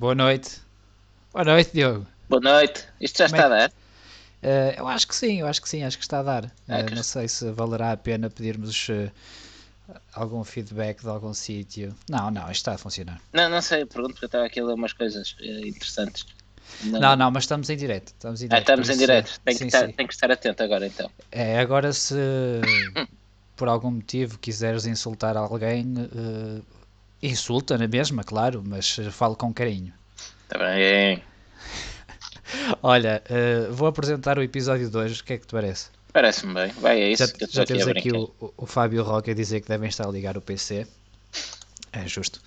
Boa noite. Boa noite, Diogo. Boa noite. Isto já está a dar? Uh, eu acho que sim, eu acho que sim, acho que está a dar. Uh, não sei se valerá a pena pedirmos uh, algum feedback de algum sítio. Não, não, isto está a funcionar. Não, não sei, pergunto porque eu estava aqui a ler umas coisas interessantes. Não, não, não mas estamos em direto. Estamos em direto, ah, estamos em direto. Tem, sim, que estar, tem que estar atento agora então. É, agora se por algum motivo quiseres insultar alguém, insulta na mesma, claro, mas falo com carinho. Está bem. Olha, uh, vou apresentar o episódio 2, o que é que te parece? Parece-me bem, vai, é isso já, já temos aqui, aqui o, o, Fábio Roque a dizer que devem estar a ligar o PC. É justo.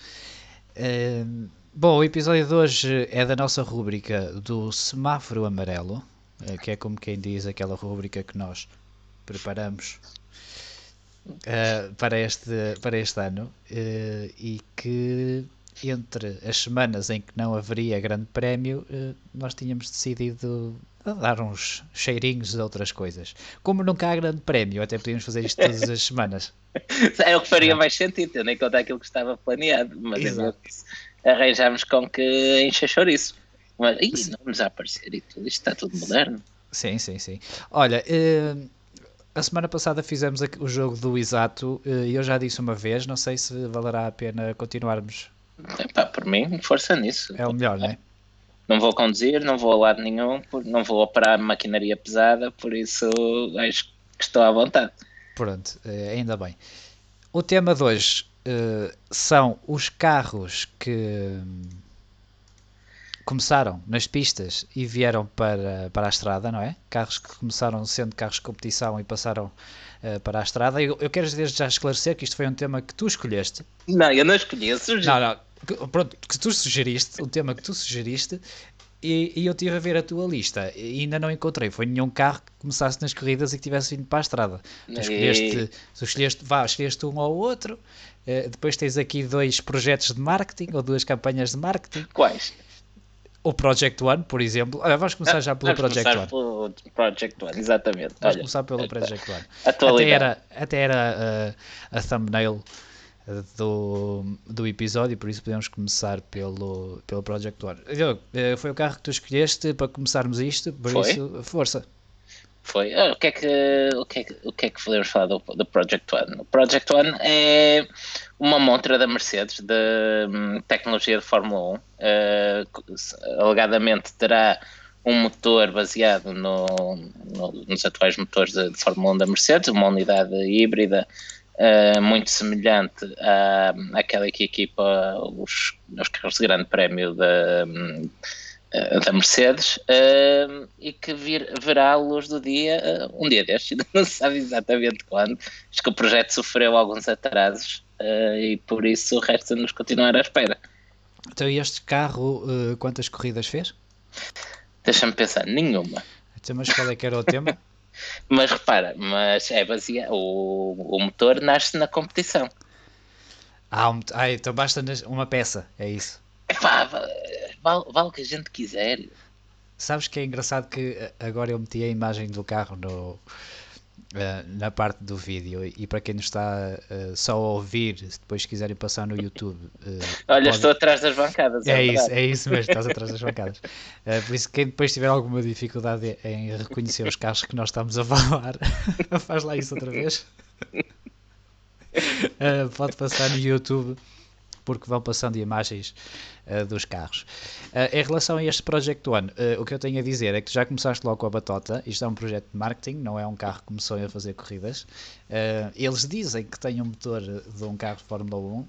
Uh, bom, o episódio de hoje é da nossa rúbrica do semáforo amarelo, que é como quem diz aquela rúbrica que nós preparamos uh, para, este, para este ano e que entre as semanas em que não haveria grande prémio, eh, nós tínhamos decidido dar uns cheirinhos de outras coisas. Como nunca há grande prémio, até podíamos fazer isto todas as semanas. É o que faria mais sentido, tendo em conta aquilo que estava planeado. Mas é arranjámos com que encha chouriço. Mas ih, não nos aparecer e tudo, isto está tudo moderno. Sim, sim, sim. Olha, eh, a semana passada fizemos o jogo do Exato eh, e eu já disse uma vez, não sei se valerá a pena continuarmos Epá, por mim, força nisso. É o melhor, não é? Não vou conduzir, não vou a lado nenhum, não vou operar maquinaria pesada, por isso acho que estou à vontade. Pronto, eh, ainda bem. O tema de hoje uh, são os carros que começaram nas pistas e vieram para, para a estrada, não é? Carros que começaram sendo carros de competição e passaram uh, para a estrada. Eu, eu quero desde já esclarecer que isto foi um tema que tu escolheste. Não, eu não escolhi, sugeri. Não, não, pronto, que tu sugeriste, o tema que tu sugeriste, e, e eu tive a ver a tua lista e ainda não encontrei. Foi nenhum carro que começasse nas corridas e que tivesse vindo para a estrada. Tu escolheste, tu escolheste, vá, escolheste um ou outro. Uh, depois tens aqui dois projetos de marketing ou duas campanhas de marketing. Quais? O Project One, por exemplo. Olha, vamos começar já pelo vamos Project One. Pelo Project One, exatamente. Vamos Olha, começar pelo Project One. Até era, até era uh, a thumbnail do, do episódio, por isso podemos começar pelo, pelo Project One. Uh, foi o carro que tu escolheste para começarmos isto, por foi? isso, força. Foi. Ah, o, que é que, o, que é que, o que é que podemos falar do, do Project One? O Project One é uma montra da Mercedes de um, tecnologia de Fórmula 1. Uh, ah, alegadamente terá um motor baseado no, no, nos atuais motores de, de, Fórmula 1 da Mercedes, uma unidade híbrida uh, muito semelhante à, àquela que equipa os, os carros de grande prémio da. Eh, da Mercedes uh, e que vir, verá a luz do dia uh, um dia destes, ainda não se sabe exatamente quando. Acho que o projeto sofreu alguns atrasos uh, e por isso resta-nos continuar à espera. Então, este carro, quantas corridas fez? Deixa-me pensar, nenhuma. Então, mas qual é que era o tema? mas repara, mas é baseado, o, o motor nasce na competição. Ah, um, ah, então basta uma peça, é isso. Epá, vale, vale o que a gente quiser. Sabes que é engraçado que eh, agora eu meti a imagem do carro no, Uh, na parte do vídeo e para quem nos está uh, só a ouvir, se depois quiserem passar no YouTube. Uh, Olha, pode... estou atrás das bancadas. É, é isso, é isso mesmo, estás atrás das bancadas. por isso, quem depois tiver alguma dificuldade em reconhecer os carros que nós estamos a falar, faz lá isso outra vez. pode passar no YouTube porque vão passando imagens uh, dos carros. Uh, em relação a este Project One, uh, o que eu tenho a dizer é que já começaste logo com a batota, isto é um projeto de marketing, não é um carro que começou a fazer corridas. eles dizem que tem um motor de um carro de Fórmula 1,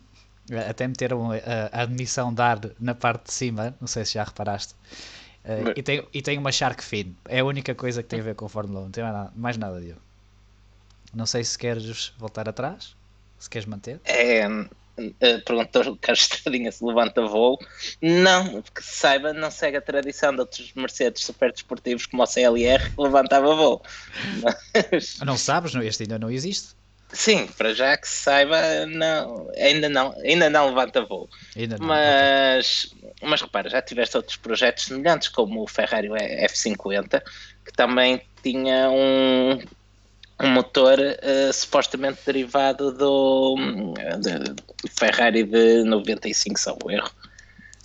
até meteram a, admissão de ar na parte de cima, não sei se já reparaste. Uh, e, tem, e tem uma Shark Fin, é a única coisa que tem a ver com a Fórmula 1, não tem mais nada, mais nada Diogo. Não sei se queres voltar atrás, se queres manter. É, Uh, perguntou o Carlos Estradinha se levanta voo. Não, porque se saiba, não segue a tradição de outros Mercedes super desportivos como o CLR que levantava voo. Mas... Não sabes, este ainda não existe. Sim, para já que se saiba, não, ainda não, ainda não levanta voo. Ainda não, mas, mas repara, já tiveste outros projetos semelhantes, como o Ferrari F50, que também tinha um, um motor uh, supostamente derivado do, Ferrari de 95, salvo erro.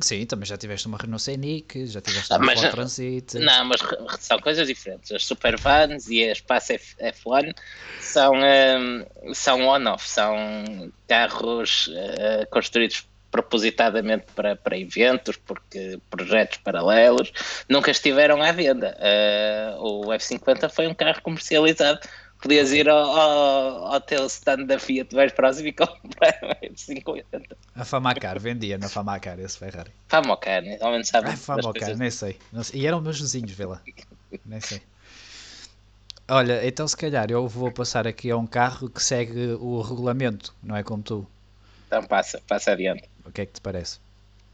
Sim, também já tiveste uma Renault Scenic, já tiveste ah, uma Ford Transit. Não, mas são coisas diferentes. As Supervans e a Espaço F1 são, um, são on-off, são carros uh, construídos propositadamente para, para eventos, porque projetos paralelos nunca estiveram à venda. Uh, o F50 foi um carro comercializado Podias ir ao, ao, ao teu stand da Fiat mais próximo e comprar um F50. A Famacar, vendia na Famacar esse Ferrari. Famacar, né? ao menos sabe. Ah, Famacar, nem sei. Não sei. E eram meus vizinhos, vê lá. nem sei. Olha, então se calhar eu vou passar aqui a um carro que segue o regulamento, não é como tu. Então passa, passa adiante. O que é que te parece?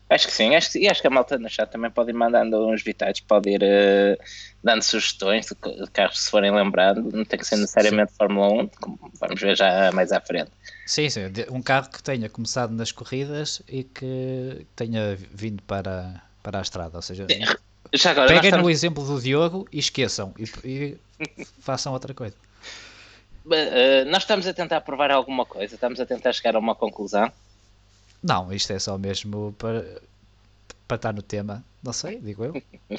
Acho que sim, acho que, e acho que a malta no chat também pode ir mandando uns vitais, pode ir uh, dando sugestões de, de, carros se forem lembrando, não tem que ser necessariamente sim. Fórmula 1, como vamos ver já mais à frente. Sim, sim, um carro que tenha começado nas corridas e que tenha vindo para, para a estrada, ou seja, já agora, peguem estamos... no exemplo do Diogo e esqueçam e, e façam outra coisa. Uh, nós estamos a tentar provar alguma coisa, estamos a tentar chegar a uma conclusão. Não, isto é só mesmo para, para estar no tema. Não sei, digo eu.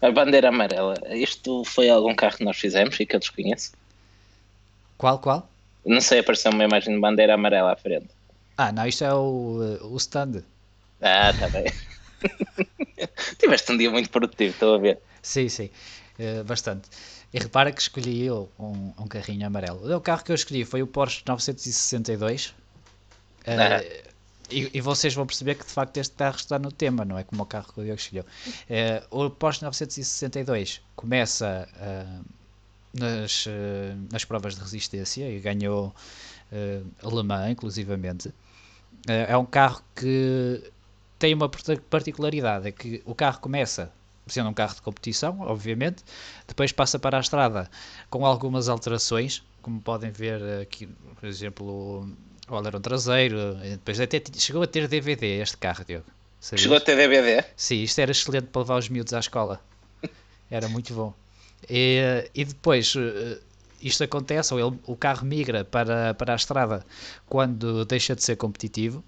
A bandeira amarela. Isto foi algum carro que nós fizemos e que eu desconheço? Qual, qual? Não sei, apareceu uma imagem de bandeira amarela à frente. Ah, não, isto é o, o stand. Ah, está bem. Tiveste um dia muito produtivo, estou a ver. Sim, sim, uh, bastante. E repara que escolhi eu um, um carrinho amarelo. O carro que eu escolhi foi o Porsche 962. Uh, ah. E, vocês vão perceber que de facto este carro está no tema, não é como o carro que o Diogo escolheu. Uh, o Porsche 962 começa uh, nas, uh, nas provas de resistência e ganhou alemã, inclusivamente. é um carro que tem uma particularidade, é que o carro começa sendo um carro de competição, obviamente, depois passa para a estrada com algumas alterações, como podem ver aqui, por exemplo, o alerão traseiro, depois até chegou a ter DVD este carro, Diogo. Sabias? Chegou a ter DVD? Sim, isto era excelente para levar os miúdos à escola. Era muito bom. E, e depois eh, isto acontece, ou ele, o carro migra para, para a estrada quando deixa de ser competitivo.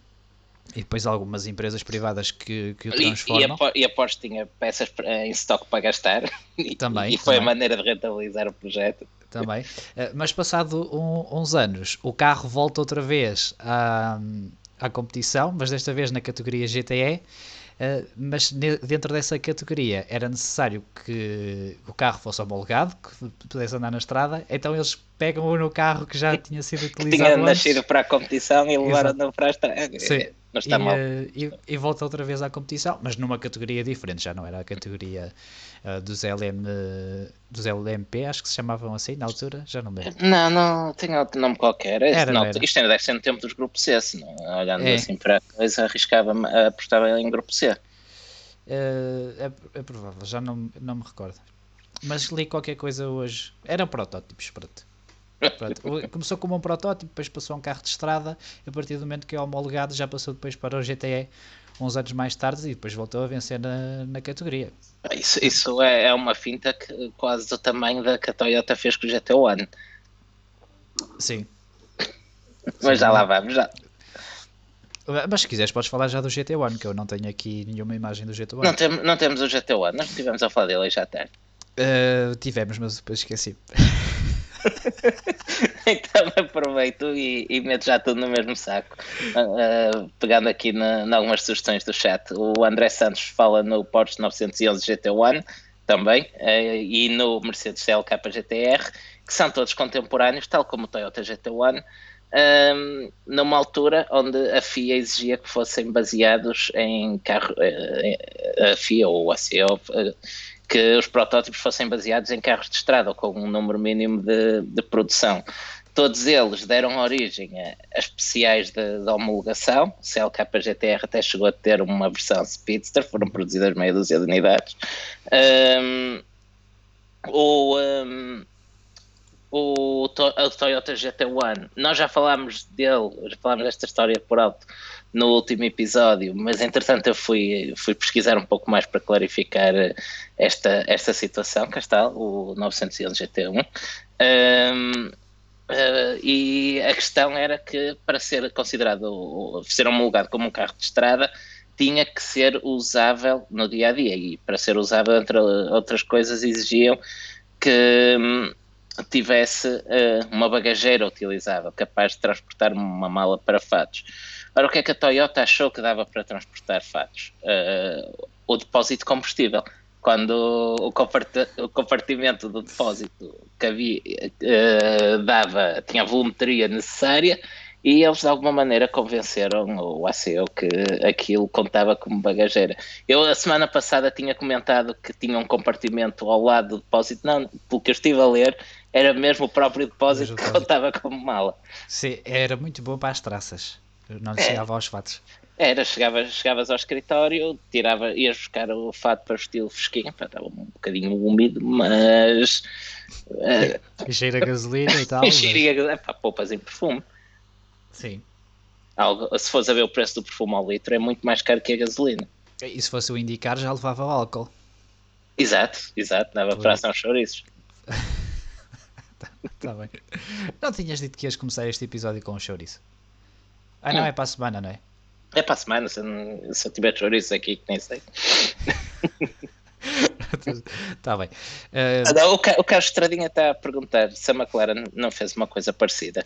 E depois algumas empresas privadas que, que o transformam. E, e, a, Porsche tinha peças em estoque para gastar. Também. E, foi também. a maneira de rentabilizar o projeto também. Eh, mas passado um, uns anos, o carro volta outra vez à, à competição, mas desta vez na categoria GTE. Uh, eh, mas dentro dessa categoria era necessário que o carro fosse homologado, que pudesse andar na estrada, então eles pegam no carro que já tinha sido utilizado. que tinha nascido para a competição e levaram-no para a estrada. Sim. Não está e, mal. Uh, e, e, volta outra vez à competição, mas numa categoria diferente, já não era a categoria uh, dos, LM, dos LMP, acho que se chamavam assim na altura, já não lembro. Não, não, tinha outro nome qualquer. Era, não, era. Isto ainda deve ser no tempo dos grupos C, se não, olhando é. assim para a coisa, arriscava-me a apostar em grupo C. Uh, é, é, provável, já não, não me recordo. Mas li qualquer coisa hoje. Eram protótipos, pronto. Pronto, começou como um protótipo, depois passou a um carro de estrada, e a partir do momento que é homologado já passou depois para o GTE uns anos mais tarde e depois voltou a vencer na, na categoria. Isso, isso é, é uma finta que, quase do tamanho da que a Toyota fez com o GT One. Sim. Mas Sim, já lá vamos, já. Mas se quiseres podes falar já do GT One, que eu não tenho aqui nenhuma imagem do GT One. Não, tem, não temos o GT One, nós estivemos a falar dele já tarde. Uh, tivemos, mas depois esqueci. então aproveito e, e meto já tudo no mesmo saco. Uh, pegando aqui em algumas sugestões do chat, o André Santos fala no Porsche 911 GT1 também uh, e no Mercedes CLK GTR, que são todos contemporâneos, tal como o Toyota GT1. Um, numa altura onde a FIA exigia que fossem baseados em carro, a FIA ou a CEO que os protótipos fossem baseados em carros de estrada ou com um número mínimo de, de produção. Todos eles deram origem a, a especiais de, de homologação. O CLK GTR até chegou a ter uma versão Speedster, foram produzidas meia dúzia de unidades. Um, um, o, o Toyota GT1, nós já falámos dele, já falámos desta história por alto no último episódio, mas entretanto eu fui, fui pesquisar um pouco mais para clarificar esta, esta situação. Cá está, o 911 GT1. Um, uh, e a questão era que para ser considerado, ser homologado como um carro de estrada, tinha que ser usável no dia a dia e para ser usável entre outras coisas exigiam que hum, tivesse uh, uma bagageira utilizável capaz de transportar uma mala para fatos. Ora, o que é que a Toyota achou que dava para transportar fatos? Uh, o depósito de combustível. Quando o, compartimento do depósito que havia, uh, dava, tinha a volumetria necessária, e eles de alguma maneira convenceram o ACO que aquilo contava como bagageira. Eu a semana passada tinha comentado que tinha um compartimento ao lado do depósito, não, pelo que eu estive a ler, era mesmo o próprio depósito que contava como mala. Sim, era muito bom para as traças, não é. chegava aos fatos. Era, chegavas, chegavas ao escritório, tirava, ias buscar o fato para o estilo fresquinho, estava um bocadinho úmido, mas. Uh, cheira a gasolina e tal. cheira mas... a pá, poupas em perfume. Sim. Algo, se fores a ver o preço do perfume ao litro, é muito mais caro que a gasolina. E se fosse o indicar, já levava o álcool. Exato, exato, dava para ação chouriços. tá bem. Não tinhas dito que ias começar este episódio com um chouriço? Ah, não, hum. é para a semana, não é? É para a semana, se, se eu tiver chouriço aqui, que nem sei. Está bem. Uh... O, o Carlos Estradinha está a perguntar se a McLaren não fez uma coisa parecida.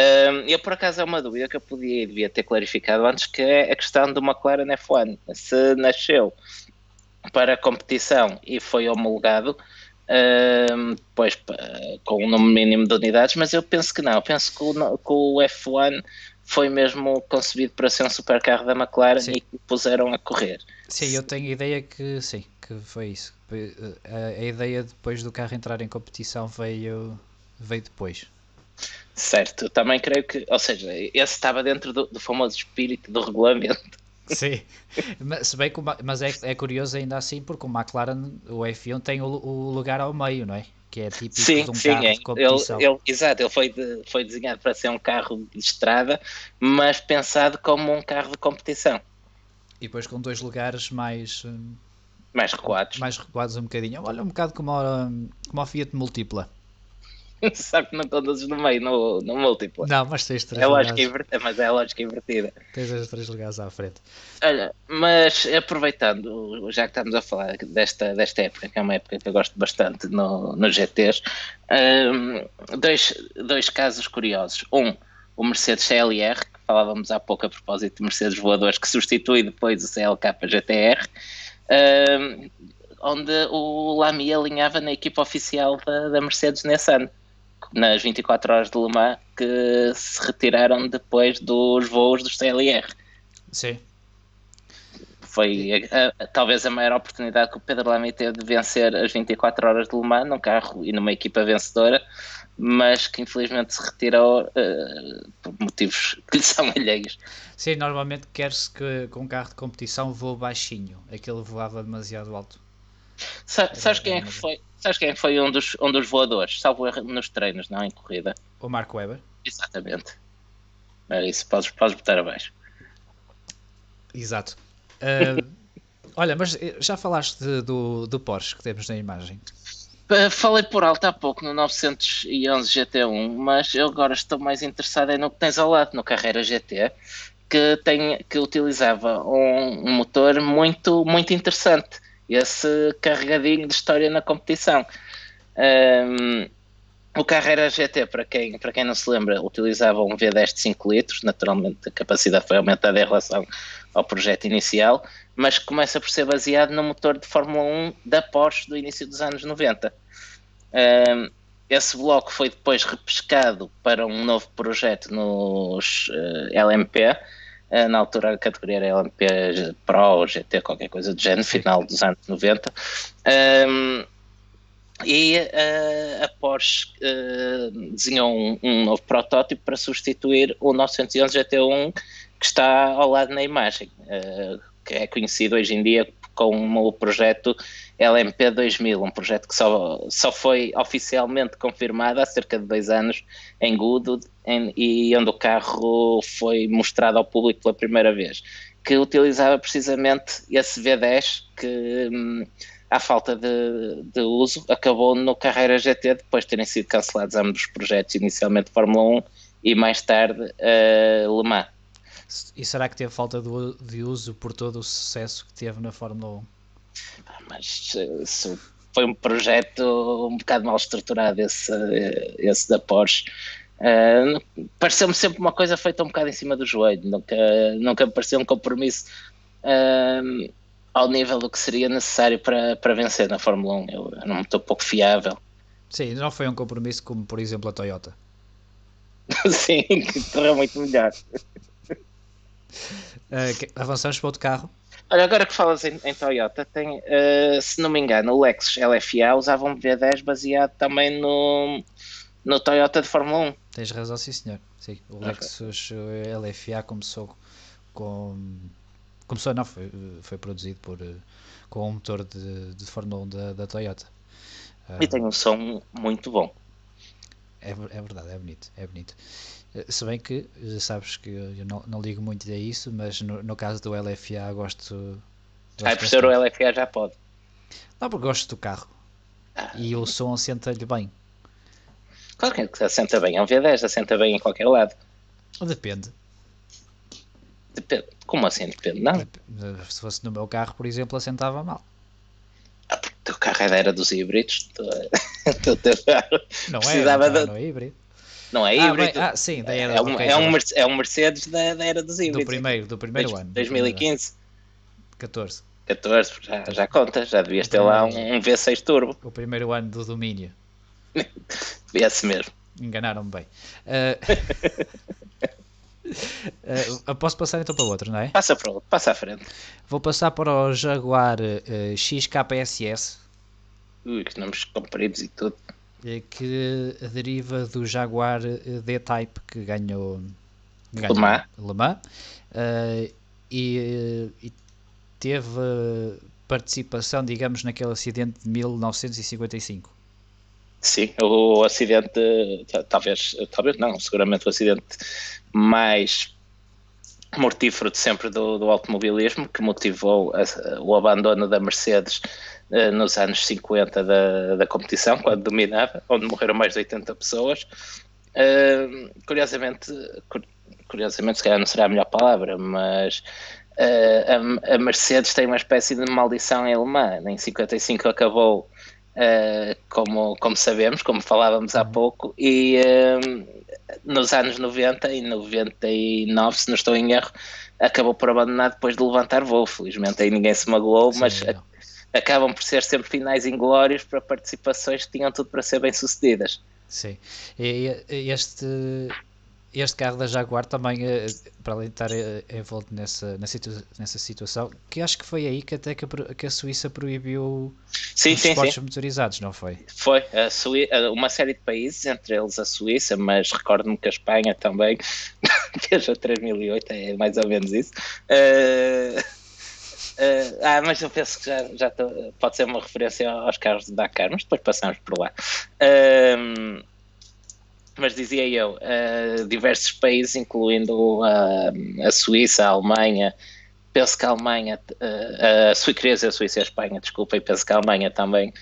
Uh, eu, por acaso, é uma dúvida que eu podia e devia ter clarificado antes, que é a questão do McLaren F1. Se nasceu para competição e foi homologado, uh, depois com um número mínimo de unidades, mas eu penso que não. Eu penso que o, que o F1 foi mesmo concebido para ser um supercarro da McLaren sim. e que puseram a correr. Sim, eu tenho a ideia que sim, que foi isso. A, a ideia depois do carro entrar em competição veio, veio depois. Certo, também creio que, ou seja, esse estava dentro do, do famoso espírito do regulamento. Sim, mas, bem que, mas é, é curioso ainda assim porque o McLaren, o F1 tem o, o lugar ao meio, não é? Que é típico sim, de um sim, carro é. de competição. Ele, ele, exato, ele foi, de, foi desenhado para ser um carro de estrada, mas pensado como um carro de competição. E depois com dois lugares mais... Hum, mais recuados. Mais recuados um bocadinho. Olha, um bocado como a, como a Fiat Múltipla. Só que não conduzes no meio, no, no múltiplo. Não, mas tens três é lógica invertida, Mas é a lógica invertida. Tens as três lugares à frente. Olha, mas aproveitando, já que estamos a falar desta, desta época, que é uma época que eu gosto bastante no, no GTs, um, dois, dois casos curiosos. Um, o Mercedes CLR, que falávamos há pouco a propósito de Mercedes voadores, que substitui depois o CLK GTR. Um, onde o Lamy alinhava na equipa oficial da, da Mercedes nesse ano nas 24 horas de Le Mans que se retiraram depois dos voos dos CLR. Sim. Foi a, a, talvez a maior oportunidade que o Pedro Lamy teve de vencer as 24 horas de Le Mans num carro e numa equipa vencedora, mas que infelizmente se retirou uh, por motivos que lhe são alheios. Sim, normalmente quer-se que com um carro de competição voe baixinho, aquele voava demasiado alto. Sa sabes quem é que foi? Sabes quem foi um dos, um dos voadores? Salvo erro nos treinos, não em corrida. O Marco Weber? Exatamente. É isso, podes, podes botar abaixo. Exato. Uh, olha, mas eh, já falaste de, do, do Porsche que temos na imagem? Falei por alto há pouco no 911 GT1, mas eu agora estou mais interessado no que tens ao lado, no Carreira GT, que, tem, que utilizava um, um motor muito, muito interessante esse carregadinho de história na competição. Um, o Carreira GT, para quem, para quem não se lembra, utilizava um V10 de 5 litros, naturalmente a capacidade foi aumentada em relação ao projeto inicial, mas começa por ser baseado no motor de Fórmula 1 da Porsche do início dos anos 90. Um, esse bloco foi depois repescado para um novo projeto nos uh, LMP, eh, na altura a categoria era LMP Pro, GT, qualquer coisa do género, final dos anos 90. Um, e uh, a Porsche uh, desenhou um, um, novo protótipo para substituir o 911 GT1 que está ao lado na imagem, uh, que é conhecido hoje em dia como o projeto LMP 2000, um projeto que só, só foi oficialmente confirmado há cerca de dois anos em Goodwood em, e onde o carro foi mostrado ao público pela primeira vez, que utilizava precisamente esse V10 que, hum, à falta de, de, uso, acabou no Carreira GT depois de terem sido cancelados ambos os projetos, inicialmente Fórmula 1 e mais tarde uh, Le Mans. E será que teve falta de uso por todo o sucesso que teve na Fórmula 1? Mas se foi um projeto um bocado mal estruturado esse, esse da Porsche. Uh, pareceu-me sempre uma coisa feita um bocado em cima do joelho, nunca, nunca me pareceu um compromisso uh, ao nível do que seria necessário para, para vencer na Fórmula 1. Eu, eu não estou pouco fiável. Sim, não foi um compromisso como, por exemplo, a Toyota. Sim, que correu muito melhor. Uh, avançamos para outro carro. Olha, agora que falas em, em Toyota, tem, uh, se não me engano, o Lexus LFA usava um V10 baseado também no, no Toyota de Fórmula 1. Tens razão, sim senhor. Sim, o okay. Lexus LFA começou com. Começou, não, foi, foi produzido por, com um motor de, de Fórmula 1 da, da Toyota. E tem um som muito bom. É, é verdade, é bonito, é bonito. Eh, se bem que já sabes que eu não, não ligo muito a isso, mas no, no caso do LFA gosto. gosto ah, por ser o LFA já pode. Não, porque gosto do carro. Ah. E o som assenta-lhe bem. Claro que assenta bem, é um V10, assenta bem em qualquer lado. Depende. Depende. Como assim depende? Não. Se fosse no meu carro, por exemplo, assentava mal. Ah, porque o teu carro é era dos híbridos. Tu, não é, é, não, é híbrido. Não é híbrido. Ah, ah sim, da era é, um, é, um, é um Mercedes da, da era dos híbridos. Do primeiro, do primeiro ano. 2015. 14. 14, já, já conta, já devias ter lá um, um V6 Turbo. O primeiro ano do domínio. Esse mesmo. Enganaram-me bem. Uh, uh, posso passar então para o outro, não é? Passa para outro, passa à frente. Vou passar para o Jaguar uh, XKSS. Ui, que nomes compridos e tudo. Que deriva do Jaguar D-Type que ganhou, ganhou Le Mans. Le Mans e, e teve participação, digamos, naquele acidente de 1955. Sim, o acidente, talvez, talvez não, seguramente o acidente mais mortífero de sempre do, do automobilismo, que motivou a, o abandono da Mercedes uh, nos anos 50 da, da competição, quando dominava, onde morreram mais de 80 pessoas. Uh, curiosamente, curiosamente, se calhar não será a melhor palavra, mas uh, a, a, Mercedes tem uma espécie de maldição em alemã. Em 55 acabou Uh, como, como sabemos, como falávamos há uhum. pouco, e nos anos 90 e 99, se não estou em erro, acabou por abandonar depois de levantar voo. Felizmente aí ninguém se magoou, Sim, mas a, acabam por ser sempre finais inglórios para participações que tinham tudo para ser bem sucedidas. Sim, e este este carro da Jaguar também, eh, para além de estar eh, envolto nessa, nessa situação, que acho que foi aí que até que a Suíça proibiu sim, os sim, esportes sim. motorizados, não foi? Foi, uma série de países, entre eles a Suíça, mas recordo-me que a Espanha também, desde 3008, é mais ou menos isso. Uh, uh, ah, mas eu penso que já, já tô, pode ser uma referência aos carros de Dakar, mas depois passamos por lá. Uh, mas dizia eu, uh, diversos países, incluindo a Suíça, a Alemanha, penso que a Alemanha, uh, a Suíça, a Suíça e a Espanha, desculpa, e penso que a Alemanha também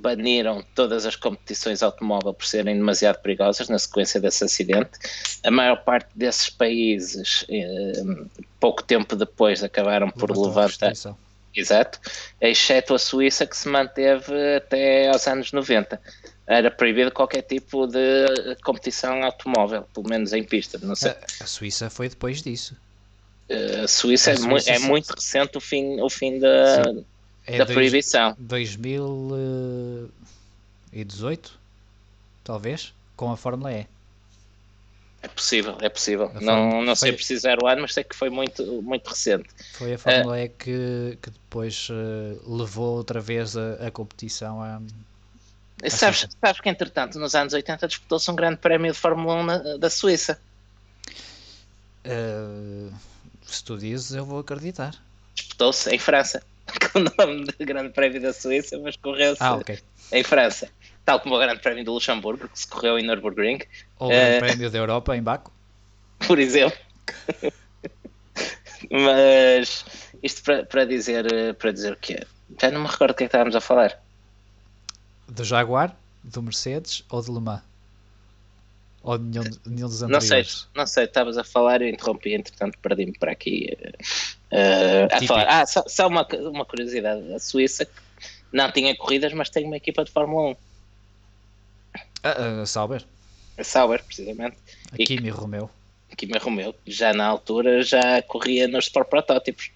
baniram todas as competições automóvel por serem demasiado perigosas na sequência desse acidente. A maior parte desses países, pouco tempo depois, acabaram por levantar. Exato, exceto a Suíça que se manteve até aos anos 90 era proibido qualquer tipo de competição automóvel, pelo menos em pista. Não sei. A, Suíça foi depois disso. Uh, a Suíça, a Suíça é, é, muito recente o fim, o fim da, é da dois, proibição. 2018, talvez, com a Fórmula E. É possível, é possível. não, não sei precisar o ano, mas sei que foi muito, muito recente. Foi a Fórmula uh, E que, que depois uh, levou outra vez a, a competição a, Sabes, sabes que, entretanto, nos anos 80 disputou-se um grande prémio de Fórmula 1 na, da Suíça. Uh, se tu dizes, eu vou acreditar. Disputou-se em França, com o nome de Grande Prémio da Suíça, mas correu-se ah, okay. em França. Tal como o Grande Prémio do Luxemburgo, que se correu em Nürburgring. Ou o Grande uh, Prémio da Europa, em Baco. Por exemplo. mas isto para, para, dizer, para dizer o quê? Já não me recordo o que é que estávamos a falar do Jaguar, do Mercedes ou de Le Mans? Ou nenhum, nenhum dos Não sei, anteriores? não sei, estavas a falar e interrompi, entretanto perdi-me para aqui. eh, a falar. Ah, só, só uma, uma curiosidade: a Suíça não tinha corridas, mas tem uma equipa de Fórmula 1. Ah, ah, Sauber, A Sauber, precisamente. a E- Kimi Romeo. Kimi Romeo, já na altura já corria nos Sport Protótipos.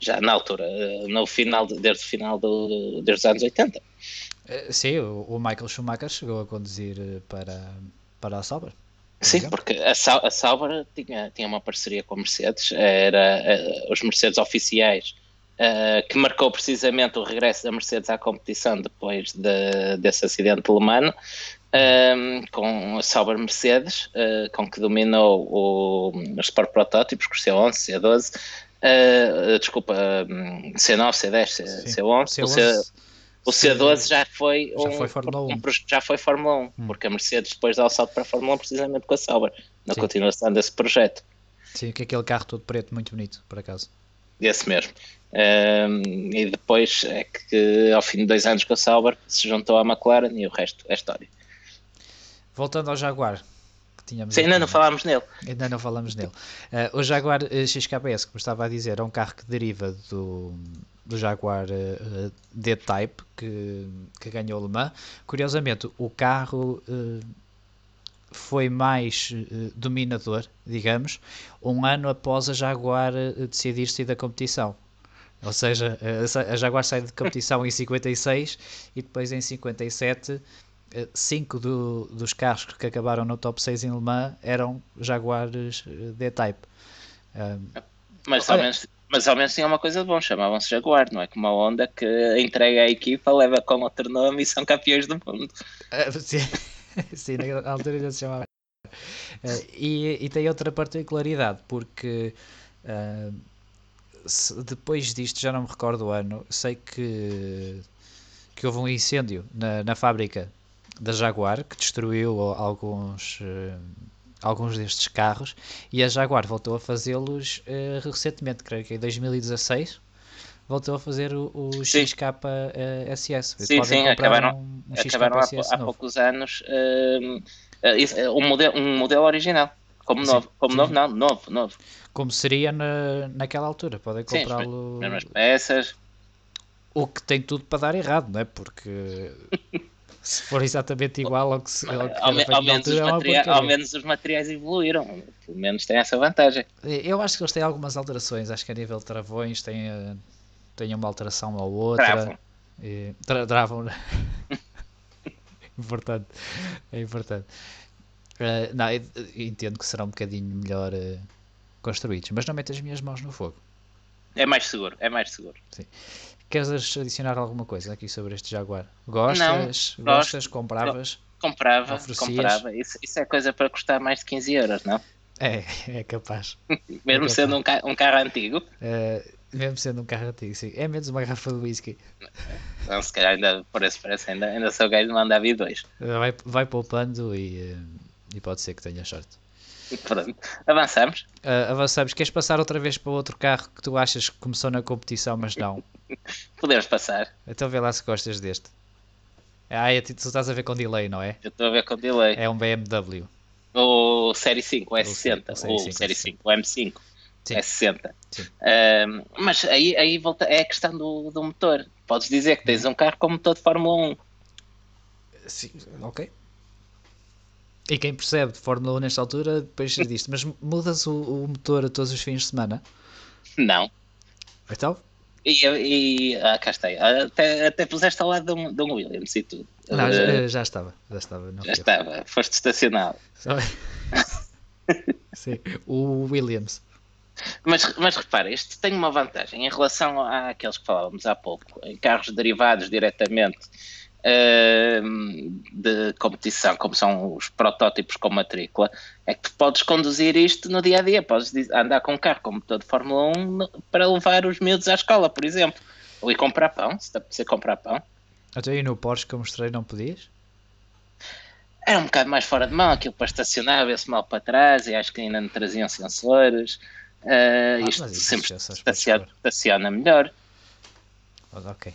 Já na altura, eh, no final, de- desde o final do, desde os anos 80. Eh, Sim, o, Michael Schumacher chegou a conduzir para, para a Sauber. Sim, exemplo. porque a, Sau- a Sauber tinha, tinha uma parceria com a Mercedes, era eh, os Mercedes oficiais, eh, que marcou precisamente o regresso da Mercedes à competição depois de- desse acidente de Le Mans, eh, com a Sauber Mercedes, eh, com que dominou o, os Sport Protótipos, com o C11, C12, eh, desculpa, hum, C9, C10, C, Sim. C11, o C- C11, o C12 já foi, Já um, foi Fórmula 1. um já foi Fórmula 1, Hum. porque a Mercedes depois dá o salto para a Fórmula 1 precisamente com a Sauber, na Sim. continuação desse projeto, Sim, que é aquele carro todo preto, muito bonito, por acaso. esse mesmo. Um, e depois é que ao fim de dois anos com a Sauber se juntou à McLaren e o resto é história. Voltando ao Jaguar, tínhamos Sim, ainda não falámos nele. ainda não falamos nele. Eh, o Jaguar eh, XKS, como estava a dizer, é um carro que deriva do, do Jaguar eh, D-Type, que, que ganhou Le Mans. Curiosamente, o carro eh, foi mais eh, dominador, digamos, um ano após a Jaguar decidir sair da competição. Ou seja, a Jaguar sai de competição em 56 e depois em 57 eh, cinco do- dos carros que acabaram no top 6 em Le Mans eram Jaguares eh, D-Type. Um, Mas ao, menos, mas ao menos tinha uma coisa de bom, chamavam-se Jaguar, não é como a Honda que entrega a equipa, leva com outro nome e são campeões do mundo. Ah, sim, sim, na altura já se chamava. Ah, e, e tem outra particularidade, porque depois disto, já não me recordo o ano, sei que, que houve um incêndio na, na fábrica da Jaguar que destruiu alguns, eh, alguns destes carros e a Jaguar voltou a fazê-los eh, recentemente, creio que em 2016. Voltou a fazer o, o Sim. XKSS. Sim, Podem sim, acabaram- um, um Acabaram há, há poucos anos eh, isso, eh, um, modelo, um modelo original, como Sim, novo. Como sim. novo, não, novo, novo. como seria na, naquela altura. Podem comprá-lo. Mesmas peças, O que tem tudo para dar errado, não é? Porque se for exatamente igual ao que, se, ao que ao, me- ao menos os altura, é ao menos os materiais evoluíram, pelo menos tem essa vantagem. Eu acho que eles têm algumas alterações. Acho que a nível de travões tem, eh, tem uma alteração ou outra. Travam. E, tra travam. né? importante. É importante. Eh, não, entendo que serão um bocadinho melhor eh, construídos, mas não meto as minhas mãos no fogo. É mais seguro, é mais seguro. Queres adicionar alguma coisa aqui sobre este Jaguar? Gostas? Não, Gostas? Compravas? Comprava, comprava. Isso, isso é coisa para custar mais de 15 euros, não? É, é capaz. Mesmo Ok, sendo um, ca- um carro antigo, Eh, mesmo sendo um carro antigo, sim. É menos uma garrafa de whisky. não, se calhar ainda, por esse preço, ainda, ainda sou gajo de mandar vir dois. Vai, vai poupando e, eh, e pode ser que tenha sorte. Pronto, avançamos. Eh, avançamos. Queres passar outra vez para outro carro que tu achas que começou na competição, mas não? Podemos passar. Então vê lá se gostas deste. Ah, é, tu estás a ver com delay, não é? Eu estou a ver com delay. É um BMW. O Série 5, o S60, o Série o 5, Série S60. 5, o M5, Sim. S60. Sim. Mas aí, aí volta, é a questão do, do motor. Podes dizer que tens um carro com motor de Fórmula 1. Sim, ok. E quem percebe de Fórmula 1 nesta altura, depois diz mas mudas o, o motor a todos os fins de semana? Não. Então? E, e ah, cá está. Até, até puseste ao lado de um, de um Williams e tudo. Não, já, já estava. Já estava. Já eu. estava, foste estacionado. Sim, o Williams. Mas, mas repara, isto tem uma vantagem em relação àqueles que falávamos há pouco, em carros derivados diretamente de competição, como são os protótipos com matrícula, é que tu podes conduzir isto no dia a dia, podes andar com um carro com motor de Fórmula 1 no- para levar os miúdos à escola, por exemplo, ou ir comprar pão, se apetecer comprar pão. Até aí no Porsche que eu mostrei não podias? Era um bocado mais fora de mão, aquilo para estacionar, ver-se mal para trás, e acho que ainda não traziam sensores. Ah, Ah, isto sempre podes estaciona, melhor. Ok.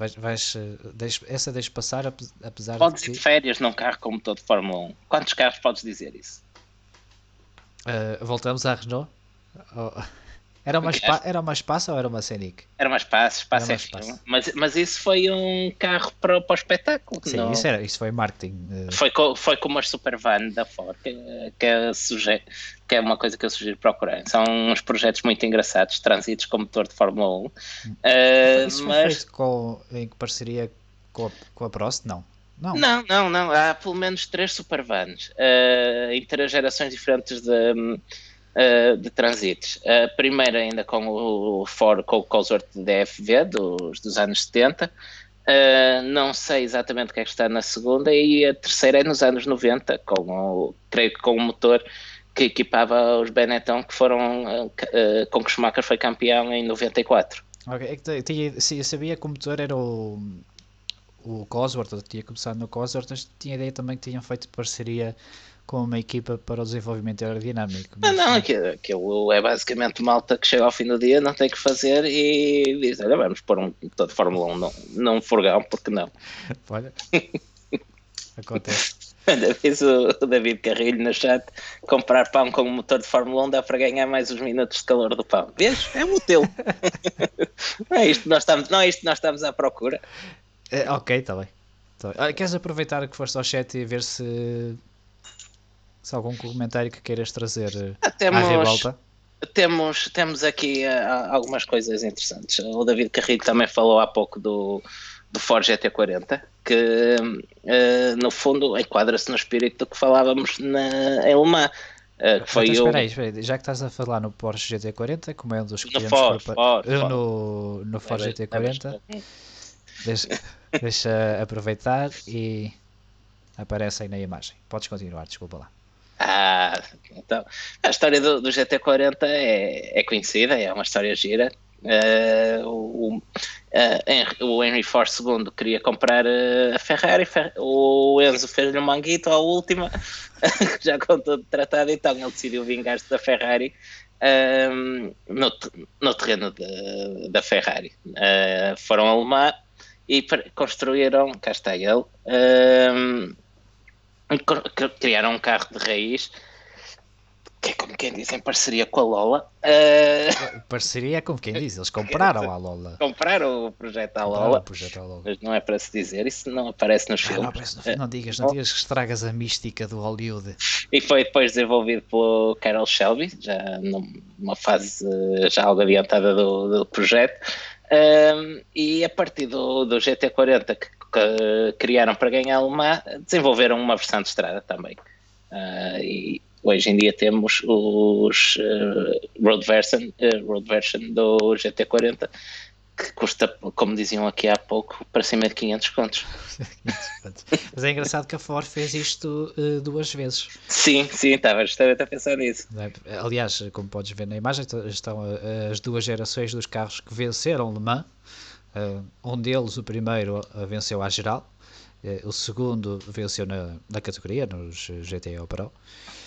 Vais, vais, deixa, essa deixa passar, apesar podes de. Podes ir de férias num carro como todo de Fórmula 1. Quantos carros podes dizer isso? Uh, voltamos à Renault? Oh. Era uma, spa, era uma espaço ou era uma Scenic? Era uma espaço, espaço é espaço. Mas, mas isso foi um carro para, para o espetáculo. Sim, não? Isso, era, isso foi marketing. Eh. Foi, com, foi como as Supervan da Ford, que, que, é suge, que é uma coisa que eu sugiro procurar. São uns projetos muito engraçados, transitos com motor de Fórmula 1. Uh, isso mas... foi feito com, em parceria com a, com a Prost? Não. Não. não, não, não. Há pelo menos três Supervans uh, em três gerações diferentes de uh, de transites. A primeira ainda com o Ford, com o DFV dos, dos anos 70. Uh, eh, não sei exatamente o que é que está na segunda e a terceira é nos anos 90, com o, creio que com o motor que equipava os Benetton que foram uh, com que Schumacher foi campeão em 94. Ok, é eu sabia que o motor era o, o Cosworth, eu tinha começado no Cosworth, mas tinha ideia também que tinham feito parceria com uma equipa para o desenvolvimento aerodinâmico. Mas... Não, não, aquilo, aquilo é basicamente malta que chega ao fim do dia, não tem que fazer e diz: Olha, vamos pôr um motor de Fórmula 1 num, num furgão, porque não? Olha, acontece. Ainda fiz o David Carrilho no chat: comprar pão com um motor de Fórmula 1 dá para ganhar mais uns minutos de calor do pão. Vês? É um teu. não, é isto nós estamos, não é isto que nós estamos à procura. É, ok, está bem. Tá bem. Ah, queres aproveitar que foste ao chat e ver se se algum comentário que queiras trazer eh, temos, à revolta. Temos, temos aqui uh, algumas coisas interessantes. O David Carrilho também falou há pouco do, do Ford GT40, que uh, no fundo enquadra-se no espírito do que falávamos na, em Le Mans. Uh, foi então, espera aí, espera aí, já que estás a falar no Porsche GT40, como é um dos clientes no Ford, Ford, Ford. no, no Ford é, GT40, é deixa, deixa aproveitar e aparece aí na imagem. Podes continuar, desculpa lá. Ah, então, a história do, do GT40 é, é, conhecida, é uma história gira. Uh, o, uh, o Henry Ford II queria comprar uh, a Ferrari, o Enzo fez-lhe um manguito à última, já com todo tratado, então ele decidiu vingar-se da Ferrari no, no, terreno de, da Ferrari. foram a Alemã e construíram, cá está ele, criaram um carro de raiz que é como quem diz, em parceria com a Lola. Uh... Parceria é como quem diz, eles compraram a Lola. Compraram o projeto à Lola, projeto à Lola. Mas não é para se dizer, isso não aparece nos ah, filmes. Não, aparece no, não digas, não digas que estragas a mística do Hollywood. E foi depois desenvolvido pelo Carol Shelby, já numa fase já algo adiantada do, do projeto. Um, e a partir do, do GT40 que que criaram para ganhar uma, desenvolveram uma versão de estrada também. Uh, e hoje em dia temos os uh, road, version, uh, road version do GT40 que custa, como diziam aqui há pouco, para cima de 500 contos. Mas é engraçado que a Ford fez isto uh, duas vezes. Sim, sim, estava justamente a pensar nisso. É? Aliás, como podes ver na imagem, estão as duas gerações dos carros que venceram Le Mans Uh, um deles, o primeiro, uh, venceu à geral, uh, o segundo venceu na, na categoria, nos GTO Pro.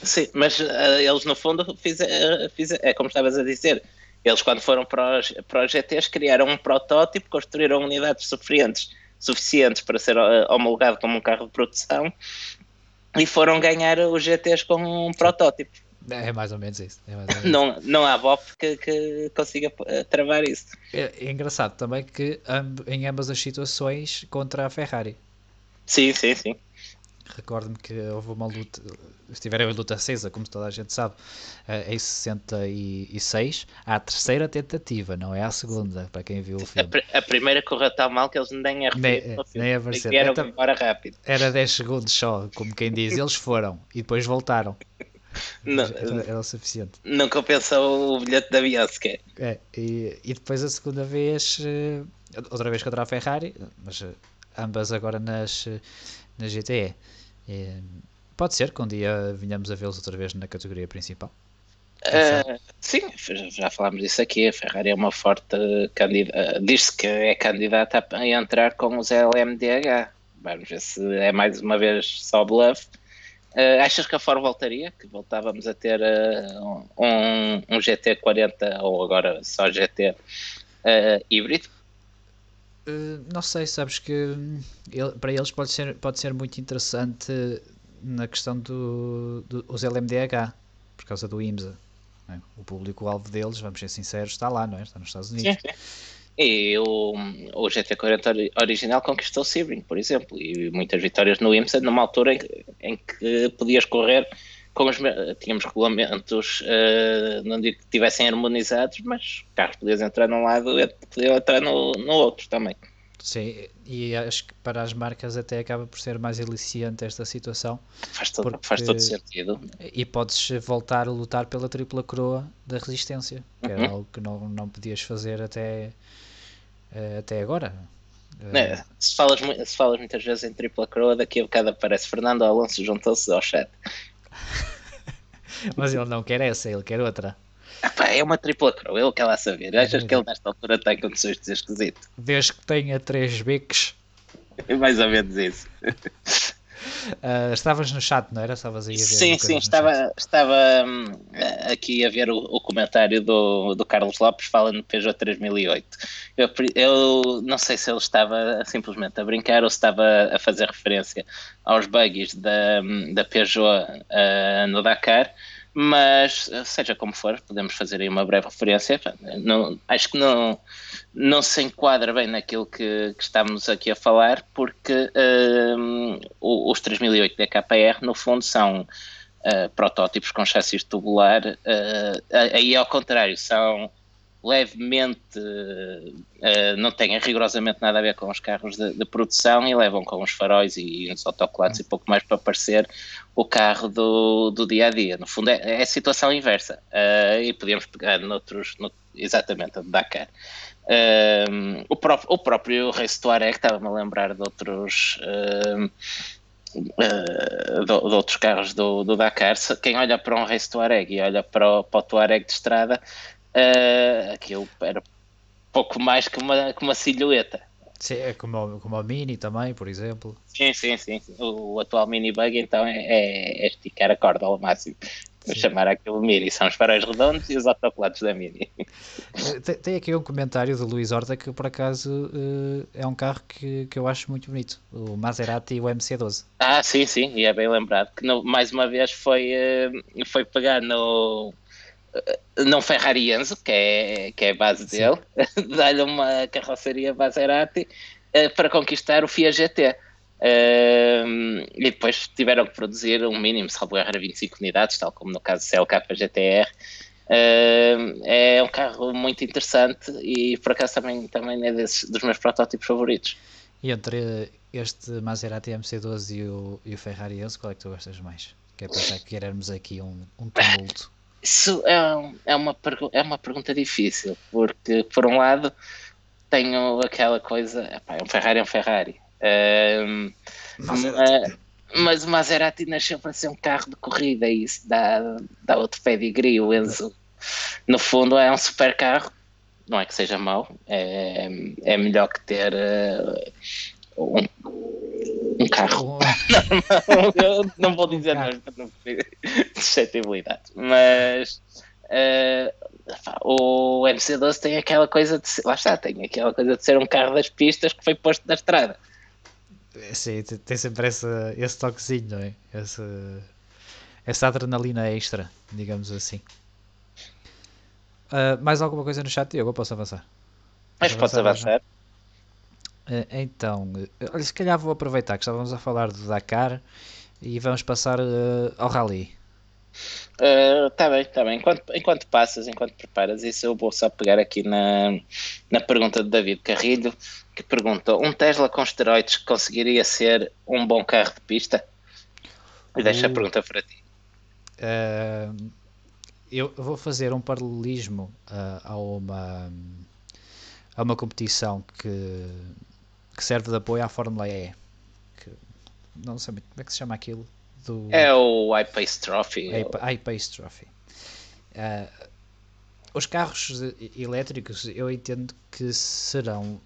Sim, mas eles no fundo fizeram, é como estavas a dizer, eles quando foram para os, para os GTs criaram um protótipo, construíram unidades suficientes, suficientes para ser homologado como um carro de produção e foram ganhar os GTs com um protótipo. É mais ou menos isso. É ou menos não, não há BOP que, que consiga eh, travar isso. É, é engraçado também que em ambas as situações contra a Ferrari. Sim, sim, sim. Recordo-me que houve uma luta, estiveram em luta acesa, como toda a gente sabe, eh, em 66, à terceira tentativa, não é a segunda, para quem viu o filme. A, a primeira correu tão mal que eles nem a nem, a Mercedes. Era, embora rápido. Era 10 segundos só, como quem diz, eles foram e depois voltaram. Não, era, era, o suficiente. Não compensa o bilhete da avião sequer. É, e, e depois a segunda vez, eh, outra vez contra a Ferrari, mas eh, ambas agora nas, eh, na GTE. E, pode ser que um dia venhamos a vê-los outra vez na categoria principal. Uh, sim, já falámos disso aqui. A Ferrari é uma forte candidata. Diz-se que é candidata a entrar com os LMDH. Vamos ver se é mais uma vez só bluff Uh, achas que a Ford voltaria? Que voltávamos a ter uh, um, um, GT40 ou agora só GT uh, eh, híbrido? Não sei, sabes que ele, para eles pode ser, pode ser muito interessante na questão dos do, do, LMDH, por causa do IMSA. É? O público-alvo deles, vamos ser sinceros, está lá, não é? Está nos Estados Unidos. Sim, sim. E o, o GT40 original conquistou Sebring, por exemplo, e muitas vitórias no IMSA numa altura em, em que podias correr com os, tínhamos regulamentos, uh, não digo que estivessem harmonizados, mas carros podias entrar num lado e podiam entrar no, no outro também. Sim, e acho que para as marcas até acaba por ser mais aliciante esta situação. Faz todo, faz todo sentido. E podes voltar a lutar pela tripla coroa da resistência, que uhum. era algo que não, não podias fazer até, eh, até agora. É, se, falas, se falas muitas vezes em tripla coroa, daqui a bocado aparece Fernando Alonso juntou-se ao chat. Mas ele não quer essa, ele quer outra. Epá, é uma tripla coroa, ele quer lá saber. Achas que ele nesta altura tem condições de ser esquisito? Desde que tenha três bicos. É mais ou menos isso. Uh, estavas no chat, não era? Estavas aí a ver sim, sim, estava, estava um, aqui a ver o, o, comentário do, do Carlos Lopes falando no Peugeot 3008. Eu, eu não sei se ele estava simplesmente a brincar ou se estava a fazer referência aos buggies da, da Peugeot uh, no Dakar, mas seja como for, podemos fazer aí uma breve referência. Não, acho que não, não se enquadra bem naquilo que, que estamos aqui a falar, porque um, os 3008 DKR, no fundo, são uh, protótipos com chassis tubular, uh, aí ao contrário, são levemente, uh, não têm rigorosamente nada a ver com os carros de, de, produção e levam com os faróis e uns autocolados e pouco mais para parecer o carro do, do dia a dia. No fundo, é, é a situação inversa. Uh, e podíamos pegar noutros, no, exatamente, a Dakar. Uh, o, pró o próprio Race Touareg estava-me a lembrar de outros. Uh, de, de, outros carros do, do Dakar, quem olha para um Race Touareg e olha para o, para o Touareg de estrada, uh, aquilo era pouco mais que uma, que uma silhueta. Sim, é como, como o Mini também, por exemplo. Sim, sim, sim. O, o atual Mini Bug então é, é, esticar a corda ao máximo. Vou chamar aquilo Mini, são os faróis redondos e os autocolados da Mini. Eh, tem, tem, aqui um comentário do Luís Horta que por acaso uh, é um carro que, que eu acho muito bonito, o Maserati e o MC12. Ah, sim, sim, e é bem lembrado que no, mais uma vez foi, foi pegar no, não Ferrari Enzo, que é, que é a base Sim. dele, dá-lhe uma carroceria Maserati uh, para conquistar o Fiat GT. Uh, e depois tiveram que produzir um mínimo, se era 25 unidades, tal como no caso do CLK GTR. Uh, é um carro muito interessante e por acaso também, também é desses, dos meus protótipos favoritos. E entre este Maserati MC12 e o, e o Ferrari Enzo, qual é que tu gostas mais? Que é pensar que queremos aqui um, um tumulto. Isso é, é, uma, é uma pergunta difícil, porque por um lado tenho aquela coisa, epá, é um Ferrari é um Ferrari. Um, Maserati. mas o Maserati nasceu para ser um carro de corrida e isso dá, dá outro pedigree. O Enzo, no fundo, é um super carro, não é que seja mau, é, é melhor que ter uh, um, um carro normal. não vou dizer nada para não suscetibilidade, mas uh, o MC12 tem aquela coisa de ser, lá está, tem aquela coisa de ser um carro das pistas que foi posto na estrada. Sim, tem sempre esse, esse toquezinho, não é? Esse, essa adrenalina extra, digamos assim. Uh, mais alguma coisa no chat, Diogo? Posso avançar? Mas posso avançar? Uh, então, olha, se calhar vou aproveitar que estávamos a falar do Dakar e vamos passar uh, ao Rally. Está bem, está bem. Enquanto, enquanto passas, enquanto preparas isso, eu vou só pegar aqui na, na pergunta de David Carrilho, que pergunta: um Tesla com esteroides conseguiria ser um bom carro de pista? E deixa a uh. pergunta para ti. Eu vou fazer um paralelismo a uma, a uma competição que, que serve de apoio à Fórmula E. Que, não sei como é que se chama aquilo. Do... É o iPace Trophy. iPace Trophy. Uh, os carros elétricos eu entendo que serão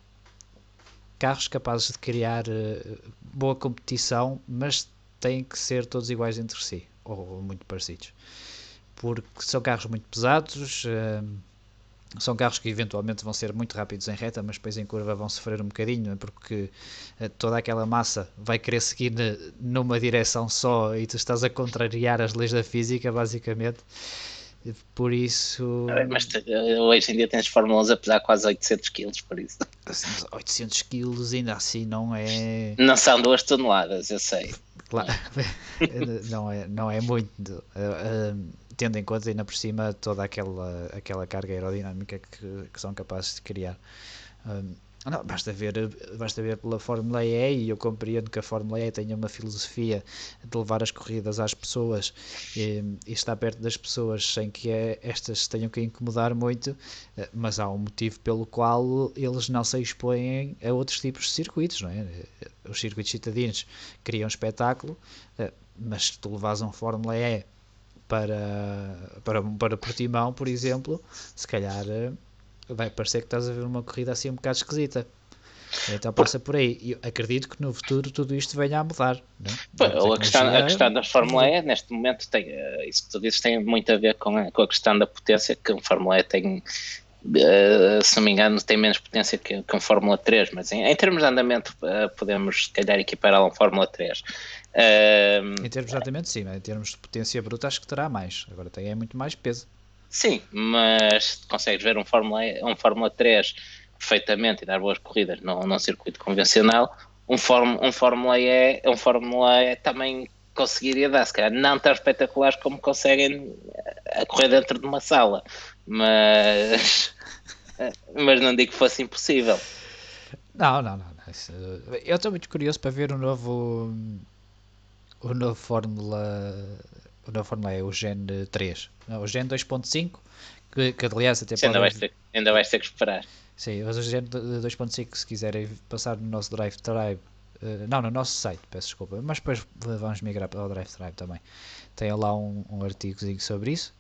carros capazes de criar uh, boa competição, mas têm que ser todos iguais entre si, ou muito parecidos. Porque são carros muito pesados, uh, são carros que eventualmente vão ser muito rápidos em reta, mas depois em curva vão sofrer um bocadinho, porque uh, toda aquela massa vai querer seguir numa direção só e tu estás a contrariar as leis da física, basicamente. Por isso. Mas te, hoje em dia tens Fórmulas a pesar quase 800 kg, por isso. 800 kg ainda assim não é. Não são duas toneladas, eu sei. Claro, não, é, não é muito. Uh, tendo em conta ainda por cima toda aquela, aquela carga aerodinâmica que, que são capazes de criar. Um, não, basta ver, basta ver pela Fórmula E e eu compreendo que a Fórmula E tenha uma filosofia de levar as corridas às pessoas e, e estar perto das pessoas sem que é, estas tenham que incomodar muito, eh, mas há um motivo pelo qual eles não se expõem a outros tipos de circuitos, não é? Os circuitos citadinos criam espetáculo, eh, mas se tu levas um Fórmula E para, para, para Portimão, por exemplo, se calhar eh, vai parecer que estás a ver uma corrida assim um bocado esquisita. Então passa por aí. E acredito que no futuro tudo isto venha a mudar. É? a, questão, a questão da Fórmula E, neste momento, tem, eh, isso que tu dizes tem muito a ver com a, com a questão da potência, que a Fórmula E tem, uh, se não me engano, tem menos potência que, que um Fórmula 3, mas em, em termos de andamento uh, podemos, se calhar, equipará-la a um Fórmula 3. Uh, em termos de andamento, sim, em termos de potência bruta, acho que terá mais. Agora tem é muito mais peso. Sim, mas consegues ver um Fórmula, um Fórmula 3 perfeitamente e dar boas corridas num, num circuito convencional, um, form, um Fórmula E, um Fórmula E também conseguiria dar, se calhar não tão espetaculares como conseguem a correr dentro de uma sala, mas, mas não digo que fosse impossível. Não, não, não. Eu estou muito curioso para ver o novo o novo Fórmula o novo Fórmula E, o Gen 3, não, o Gen 2.5 que, que aliás até pode... ainda, vais ter, ainda vais ter que esperar Sim, mas o Gen 2.5 se quiserem passar no nosso Drive Tribe uh, não, no nosso site, peço desculpa mas depois vamos migrar para o Drive Tribe também tem lá um, um artigozinho sobre isso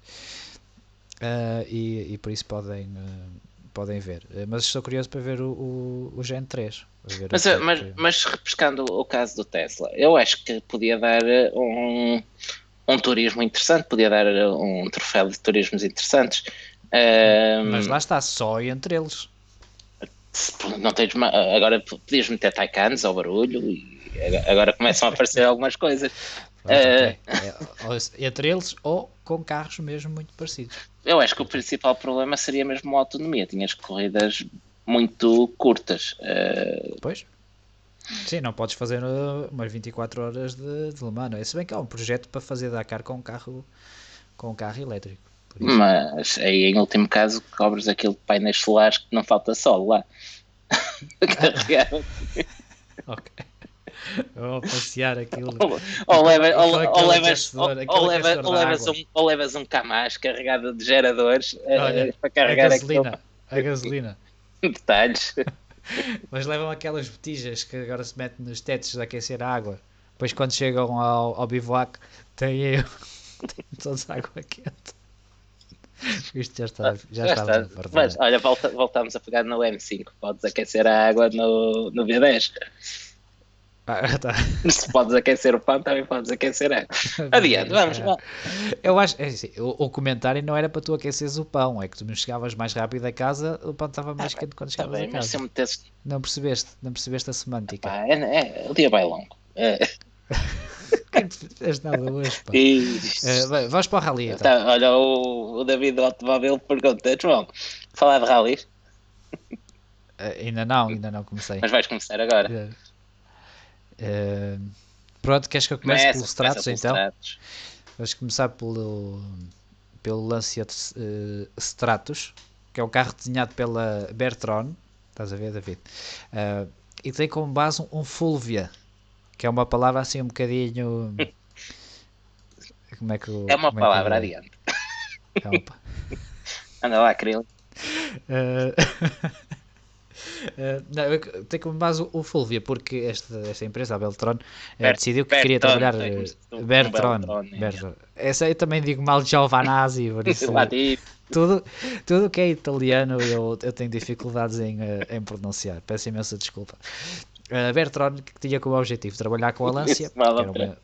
uh, e, e por isso podem uh, podem ver. Mas estou curioso para ver o, o, o Gen 3. Mas, é mas, que... mas repescando o caso do Tesla, eu acho que podia dar um, um turismo interessante, podia dar um troféu de turismos interessantes. Mas lá está, só entre eles. Não tens agora podias meter Taycans ao barulho e agora começam a aparecer algumas coisas. Pronto, okay. é, entre eles ou com carros mesmo muito parecidos. Eu acho que o principal problema seria mesmo a autonomia. Tinhas corridas muito curtas. Uh... Pois. Sim, não podes fazer uh, umas 24 horas de, de Le Mans. É? Se bem que há um projeto para fazer Dakar com um carro, com um carro elétrico. Mas aí, em último caso, cobres aquilo de painéis solares que não falta sol lá. ok. Ou passear aquilo. Ou, levas, ou, levas, ou, levas, um, ou levas um carregado de geradores eh, Olha, para carregar a gasolina. Aquilo. A gasolina. Detalhes. Mas levam aquelas botijas que agora se metem nos tetos de aquecer a água. Depois quando chegam ao, ao bivouac têm, têm todos água quente. Isto já está, já, já está. está. Mas olha, volta, voltamos a pegar no M5. Podes aquecer a água no, no V10. Ah, tá. Se podes aquecer o pão, também podes aquecer a Adiante, vamos. vamos. Eu acho, é assim, o, o, comentário não era para tu aqueceres o pão, é que tu não chegavas mais rápido a casa, o pão estava mais ah, quente quando tá chegavas bem, a casa. Não percebeste, não percebeste a semântica. Ah, é, é, o dia vai longo. É. Nada hoje, pá. Uh, vamos para o rally. Então. Tá, olha, o, o David do Automóvel pergunta: João, falar de rally? Uh, ainda não, ainda não comecei. Mas vais começar agora. Uh, pronto, queres que eu comece pelos Stratos então? Stratos. Vamos começar pelo, pelo Lancia uh, Stratos, que é um carro desenhado pela Bertron. Estás a ver, David? Uh, e tem como base um, um Fulvia, que é uma palavra assim um bocadinho. Como é que É uma palavra é adiante. É uma... Anda lá, Crilo. Uh... Uh, não, como base o, o Fulvia, porque esta, esta empresa, a Beltron, uh, decidiu que queria trabalhar. Bertron. Bertron. Essa eu também digo mal de Giovanazzi, por isso. tudo, tudo que é italiano eu, eu tenho dificuldades em, em pronunciar. Peço imensa desculpa. Uh, Bertron, que tinha como objetivo trabalhar com a Lancia. Uma...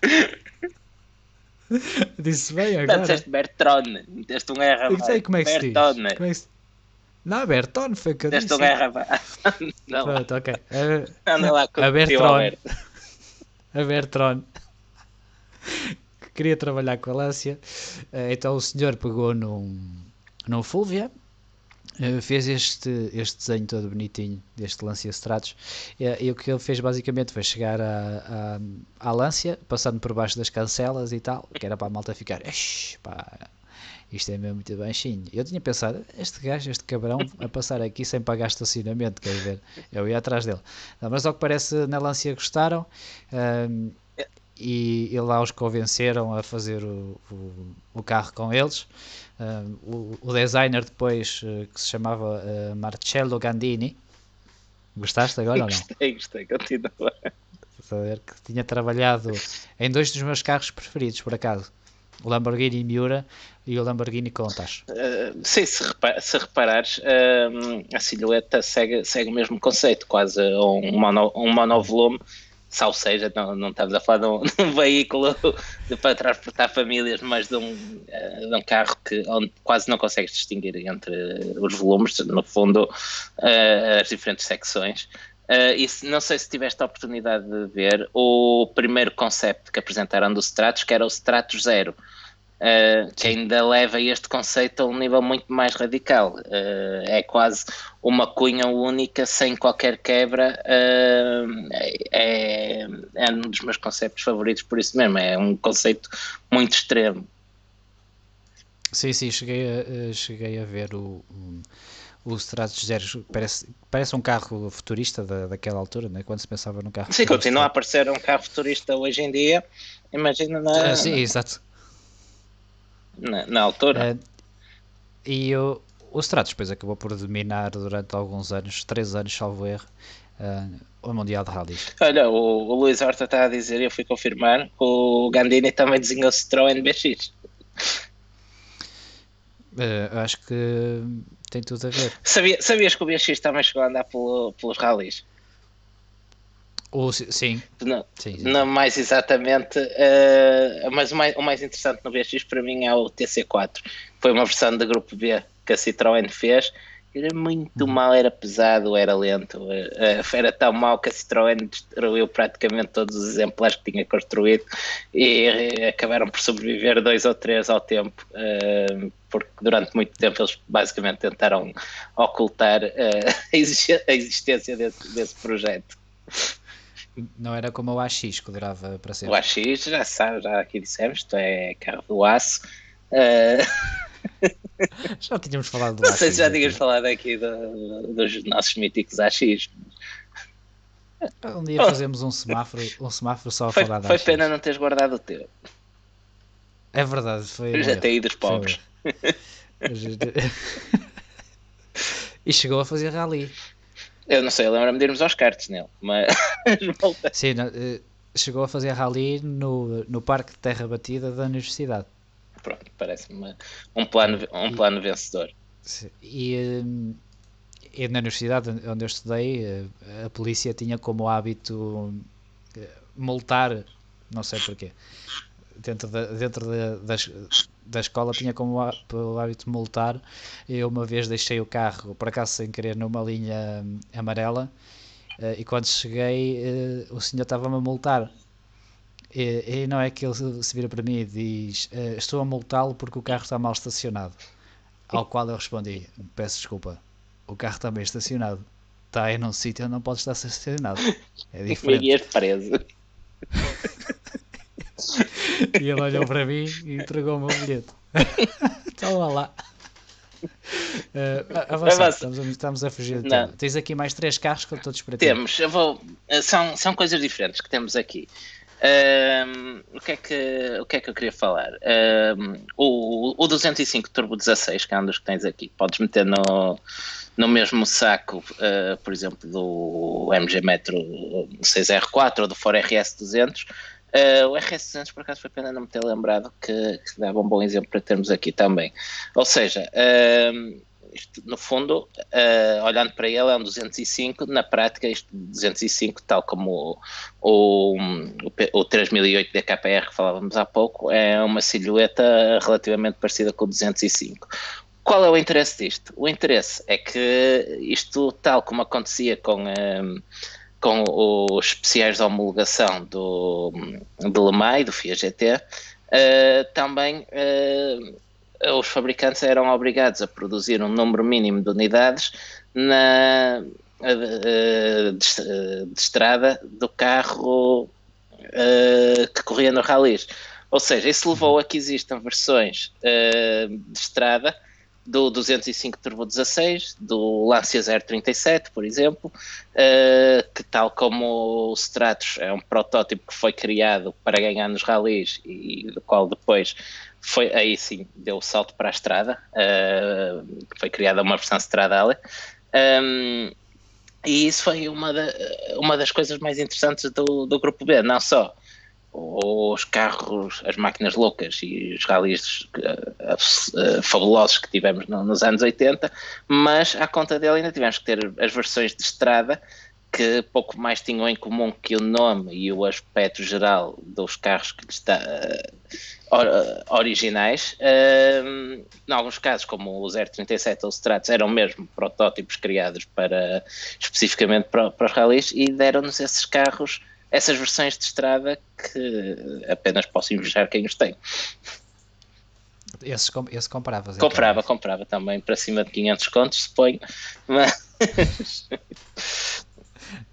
Disse bem Não, agora. disseste Bertron. Deste um R Eu sei como é que se diz. Bertone. Como é que se... Não, Berton foi que eu Deste disse. um R. Não, Pronto, ok. A, anda lá com a o tio Bertron. Alberto. a Bertron. Que queria trabalhar com a Lancia. Eh, Então o senhor pegou num, num Fulvia. Eh, Fez este, este desenho todo bonitinho deste Lancia Stratos e, e o que ele fez basicamente foi chegar à, à, à Lancia, passando por baixo das cancelas e tal, que era para a malta ficar "Eish, pá, isto é mesmo muito baixinho. Eu tinha pensado, este gajo, este cabrão, a passar aqui sem pagar estacionamento, quer ver? Eu ia atrás dele. Não, mas ao que parece, na Lancia gostaram ahm, e, e lá os convenceram a fazer o, o, o carro com eles. Ahm, o, o designer depois, eh, que se chamava eh, Marcello Gandini, gostaste agora ou não? Gostei, gostei. Continua. Ver que tinha trabalhado em dois dos meus carros preferidos, por acaso. O Lamborghini Miura e o Lamborghini Countach. Uh, sim, se, repa- se reparares, um, a silhueta segue, segue o mesmo conceito, quase um, mono, um monovolume, ou seja, não, não estamos a falar de um, de um veículo de, para transportar famílias, mas de um, uh, de um carro que, onde quase não consegues distinguir entre os volumes, no fundo, uh, as diferentes secções. Uh, e se- não sei se tiveste a oportunidade de ver o primeiro conceito que apresentaram do Stratos, que era o Stratos Zero. Uh, que ainda leva este conceito a um nível muito mais radical. Uh, é quase uma cunha única, sem qualquer quebra. Uh, é, é um dos meus conceitos favoritos, por isso mesmo. É um conceito muito extremo. Sim, sim, cheguei a, cheguei a ver o, o, o Stratos Zero. Parece, parece um carro futurista da, daquela altura, né? quando se pensava num carro Sim, futurista. continua a aparecer um carro futurista hoje em dia. Imagina na, Ah, sim, exato. Na, na altura. Eh, e o, o Stratos depois acabou por dominar durante alguns anos, três anos, salvo erro, eh, o Mundial de Rallys. Olha, o, o Luís Horta está a dizer, eu fui confirmar, que o Gandini também desenhou Citroën BX. Eh, eu acho que tem tudo a ver. Sabia, sabias que o BX também chegou a andar pelo, pelos rallies? O, sim, Não, sim, sim. não mais exatamente, eh, mas o mais, o mais interessante no BX para mim é o TC4. Foi uma versão da Grupo B que a Citroën fez. Era muito mal, era pesado, era lento. eh, era tão mal que a Citroën destruiu praticamente todos os exemplares que tinha construído e eh, acabaram por sobreviver dois ou três ao tempo, eh, porque durante muito tempo eles basicamente tentaram ocultar a a existência desse, desse projeto. Não era como o AX que durava para O sempre. AX, já sabe, já aqui dissemos, isto é carro do aço. Eh, Já tínhamos falado do não AX. sei se já aqui. tínhamos falado aqui do- dos nossos míticos AX. Um dia fazemos um semáforo, um semáforo só a Foi, falar da foi AX. pena não teres guardado o teu. É verdade, foi. Eu já erro. tenho ido dos pobres. erro. e chegou a fazer rally. Eu não sei, eu lembro-me de irmos aos cartes nele, mas. Sim, não, eh, chegou a fazer rally no, no Parque de Terra Batida da Universidade. Pronto, parece-me um plano, um plano vencedor. Sim. E, eh, e na universidade onde eu estudei, eh, a polícia tinha como hábito multar, não sei porquê, dentro da, dentro da, das- da escola tinha como há- pelo hábito multar. Eu uma vez deixei o carro, por acaso sem querer, numa linha hum, amarela eh, e quando cheguei eh, o senhor estava-me a multar. E, e não é que ele se vira para mim e diz: eh, Estou a multá-lo porque o carro está mal estacionado. Ao qual eu respondi: Peço desculpa, o carro está bem estacionado. Está aí num sítio onde não pode estar estacionado. É diferente. E és preso. E ele olhou para mim e entregou o meu bilhete. Então vá lá. Eh, avançar, Avança. estamos, a, estamos a fugir. Tens aqui mais três carros que eu todos para ti. Temos, eu vou. São, são coisas diferentes que temos aqui. Ahm, o, que é que, o que é que eu queria falar? Ahm, o, o 205 Turbo 16, que é um dos que tens aqui, podes meter no, no mesmo saco, ah, por exemplo, do MG Metro 6R4 ou do Ford RS 200. Ah, o RS 200, por acaso, foi pena não me ter lembrado que, que dava um bom exemplo para termos aqui também. Ou seja, ahm, isto, no fundo, uh, olhando para ele, é um 205. Na prática, isto 205, tal como o, o, o 3008 DKR que falávamos há pouco, é uma silhueta relativamente parecida com o 205. Qual é o interesse disto? O interesse é que isto, tal como acontecia com, um, com os especiais de homologação do, do LeMay, do FIA GT, uh, também uh, os fabricantes eram obrigados a produzir um número mínimo de unidades na, uh, de, de, estrada do carro que corria no rallies. Ou seja, isso levou a que existam versões de estrada do 205 Turbo 16, do Lancia 037, por exemplo, uh, que tal como o Stratos é um protótipo que foi criado para ganhar nos rallies e do qual depois foi aí sim deu o salto para a estrada, uh, foi criada uma versão Stradale. Um, e isso foi uma, da, uma das coisas mais interessantes do, do grupo B, não só os carros, as máquinas loucas e os rallies uh, uh, fabulosos que tivemos no, nos anos 80, mas à conta dele ainda tivemos que ter as versões de estrada que pouco mais tinham em comum que o nome e o aspecto geral dos carros que está, uh, originais. Uh, em alguns casos, como o 037 ou o Stratos, eram mesmo protótipos criados para, especificamente para, para os rallies e deram-nos esses carros essas versões de estrada que apenas posso invejar quem os tem. Esse, esse compravas? Comprava, então. comprava também para cima de 500 contos, suponho. Mas...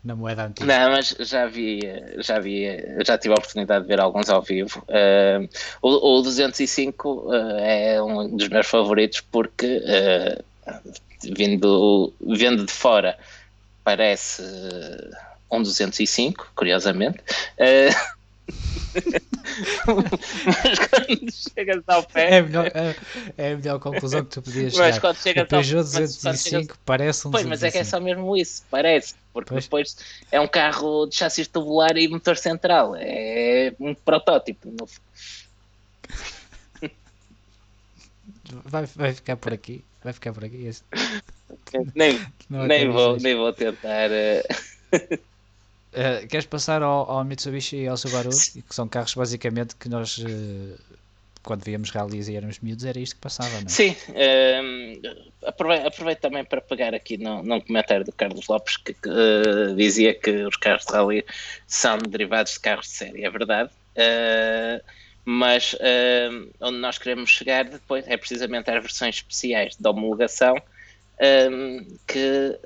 Na moeda antiga. Não, mas já vi, já vi, já tive a oportunidade de ver alguns ao vivo. Uh, o, o 205 uh, é um dos meus favoritos porque, uh, vindo, vendo de fora, parece um 205, curiosamente. Uh, mas quando chegas ao pé. É a melhor, é, é a melhor conclusão que tu podias chegar. Mas quando chegas o Peugeot 205 chegas... parece um Pois, mas é que é só mesmo isso, parece. Porque pois. depois é um carro de chassi tubular e motor central. É um protótipo. No... Vai, vai ficar por aqui. Vai ficar por aqui. Nem, nem, vou, nem vou tentar. Uh... Uh, queres passar ao, ao, Mitsubishi e ao Subaru, que são carros basicamente que nós, uh, quando víamos rallies e éramos miúdos, era isto que passava, não é? Sim, uh, aproveito, aproveito, também para pegar aqui num comentário do Carlos Lopes que, que dizia que os carros de rally são derivados de carros de série, é verdade. mas onde nós queremos chegar depois é precisamente às versões especiais de homologação que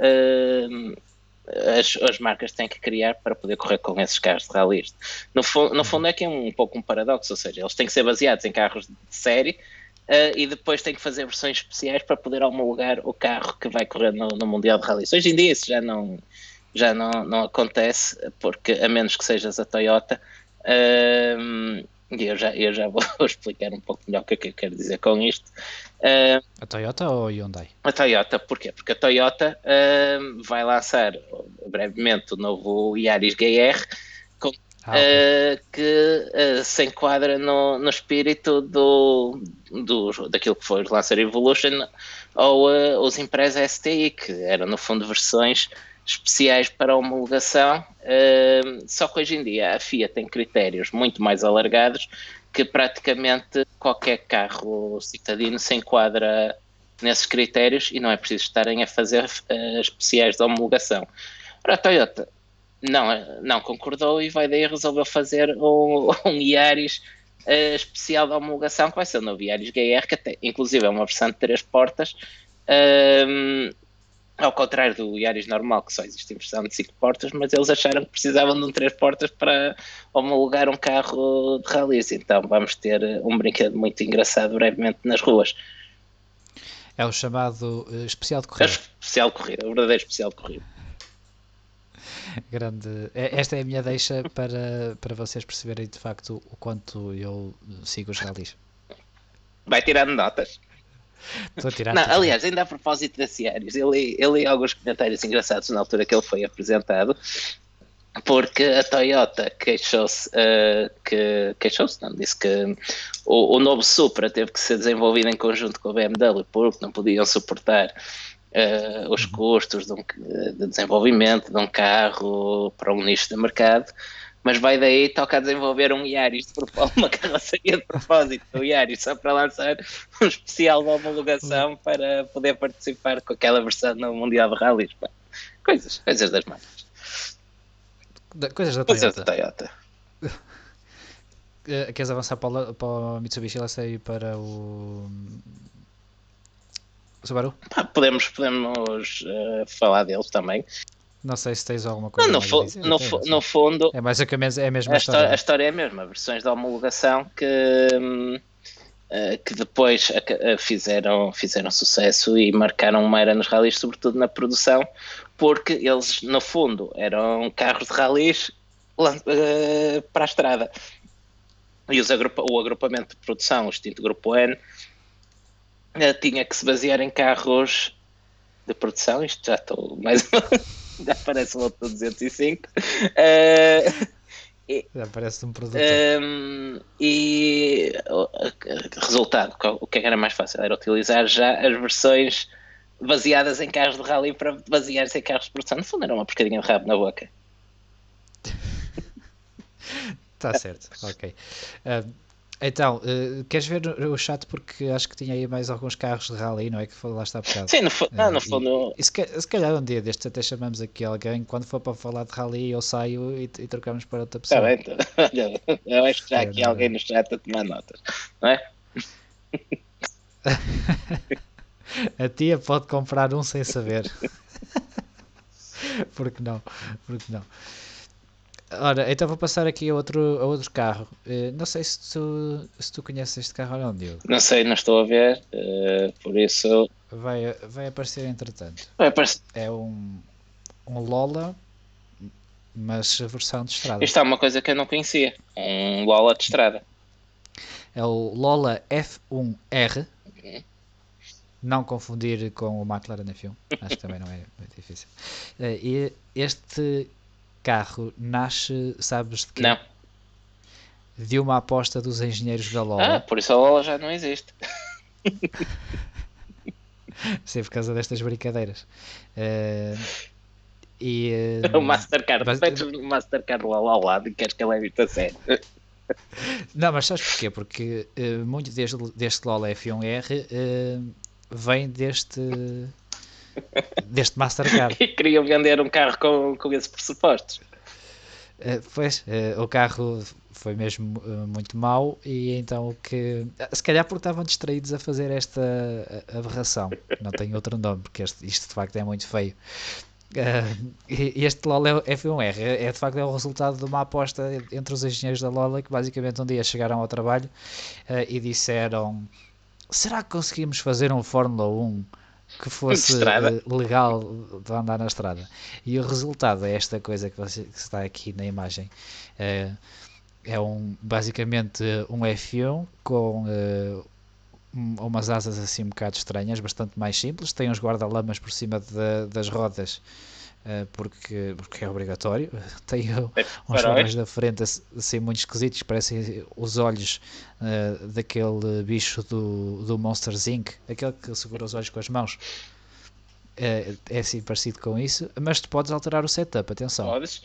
as, as marcas têm que criar para poder correr com esses carros de rally. No, no fundo é que é um, um, pouco um paradoxo, ou seja, eles têm que ser baseados em carros de série uh, e depois têm que fazer versões especiais para poder homologar o carro que vai correr no, no Mundial de Rally. Hoje em dia isso já não, já não, não acontece, porque a menos que sejas a Toyota, uh, e eu já, eu já vou explicar um pouco melhor o que é que eu quero dizer com isto. Uh, a Toyota ou a Hyundai? A Toyota, porquê? Porque a Toyota uh, vai lançar brevemente o novo Yaris GR com, ah, okay. uh, que se enquadra no, no espírito do, do, daquilo que foi o Lancer Evolution ou os Impreza STI, que eram no fundo versões especiais para homologação, uh, só que hoje em dia a FIA tem critérios muito mais alargados que praticamente qualquer carro citadino se enquadra nesses critérios e não é preciso estarem a fazer uh, especiais de homologação. Ora, a Toyota não, não concordou e vai daí resolveu fazer um, um Yaris uh, especial de homologação que vai ser o novo Yaris GR, que até, inclusive é uma versão de três portas, uh, ao contrário do Yaris normal, que só existe em versão de 5 portas, mas eles acharam que precisavam de um 3 portas para homologar um carro de rallies. Então vamos ter um brinquedo muito engraçado brevemente nas ruas. É o chamado uh, especial de corrida. É especial de corrida, o verdadeiro especial de corrida. Grande. É, esta é a minha deixa para, para vocês perceberem de facto o quanto eu sigo os rallies. Vai tirando notas. Estou a tirar. Não, aliás, ainda a propósito da Ciares, ele, ele alguns comentários engraçados na altura que ele foi apresentado. porque a Toyota queixou-se, uh, que queixou-se, não, disse que o, o, novo Supra teve que ser desenvolvido em conjunto com a BMW porque não podiam suportar uh, os custos de, um, de, desenvolvimento de um carro para um nicho de mercado, mas vai daí toca a desenvolver um Yaris de propósito, uma carroceria de propósito do Yaris só para lançar um especial de homologação para poder participar com aquela versão no Mundial de Rallys. Coisas, coisas das marcas. Da, coisas da Toyota. Coisas da Toyota. Uh, queres avançar para o, para o Mitsubishi Lancer e para o Subaru? Pá, podemos podemos uh, falar deles também. Não sei se tens alguma coisa não, no, fo dizer, no, no fundo é mais a, é a mesma a história. A história é a mesma, versões de homologação que, uh, que depois fizeram, fizeram sucesso e marcaram uma era nos rallies, sobretudo na produção, porque eles, no fundo, eram carros de rallies uh, para a estrada. E agrupa o agrupamento de produção, o extinto Grupo N, tinha que se basear em carros de produção. Isto já estou mais. Já parece o outro 205. Uh, já parece um produto. Um, e resultado, o que era mais fácil era utilizar já as versões baseadas em carros de rally para basear-se em carros de produção. No fundo, era uma pescadinha de rabo na boca. Está certo, ok. Uh, então, uh, queres ver o chat porque acho que tinha aí mais alguns carros de rally, não é? Que lá está bocado. Sim, no, fundo, uh, no fundo. E, e se, se, calhar um dia destes até chamamos aqui alguém, quando for para falar de rally eu saio e, e trocamos para outra pessoa. Está bem, então. eu acho que já aqui é, alguém no chat a tomar notas, não é? A tia pode comprar um sem saber. porque não? Porque não? Ora, então vou passar aqui a outro, a outro carro. Uh, não sei se tu, se tu conheces este carro ou não, Diogo. Não sei, não estou a ver, uh, por isso. Vai, vai aparecer entretanto. Vai aparecer. É um, um Lola, mas a versão de estrada. Isto é uma coisa que eu não conhecia. Um Lola de estrada. É o Lola F1R. Não confundir com o McLaren F1. Acho que também não é muito difícil. Uh, e este carro nasce, sabes de quê? Não. De uma aposta dos engenheiros da Lola. Ah, por isso a Lola já não existe. Sim, por causa destas brincadeiras. Uh, e, uh, o Mastercard, mas... metes o Mastercard lá ao lado e queres que ele evite a sério. Não, mas sabes porquê? Porque uh, muito deste, deste Lola F1R uh, vem deste deste Mastercard. e queriam vender um carro com, com esses pressupostos. Uh, pois, uh, o carro foi mesmo uh, muito mau e então o que... Se calhar porque estavam distraídos a fazer esta aberração. Não tem outro nome, porque este, isto de facto é muito feio. este LOL é F1R é, é de facto é o resultado de uma aposta entre os engenheiros da Lola que basicamente um dia chegaram ao trabalho e disseram será que conseguimos fazer um Fórmula 1 que fosse legal de andar na estrada. E o resultado é esta coisa que, você, que está aqui na imagem. É, é um, basicamente um F1 com uh, umas asas assim um bocado estranhas, bastante mais simples. Tem uns guarda-lamas por cima de, das rodas porque, porque é obrigatório. Tem é, uns olhos da frente assim muito esquisitos, parecem os olhos uh, daquele bicho do, do Monster Inc., aquele que segura os olhos com as mãos. Uh, é assim parecido com isso, mas tu podes alterar o setup, atenção. Podes?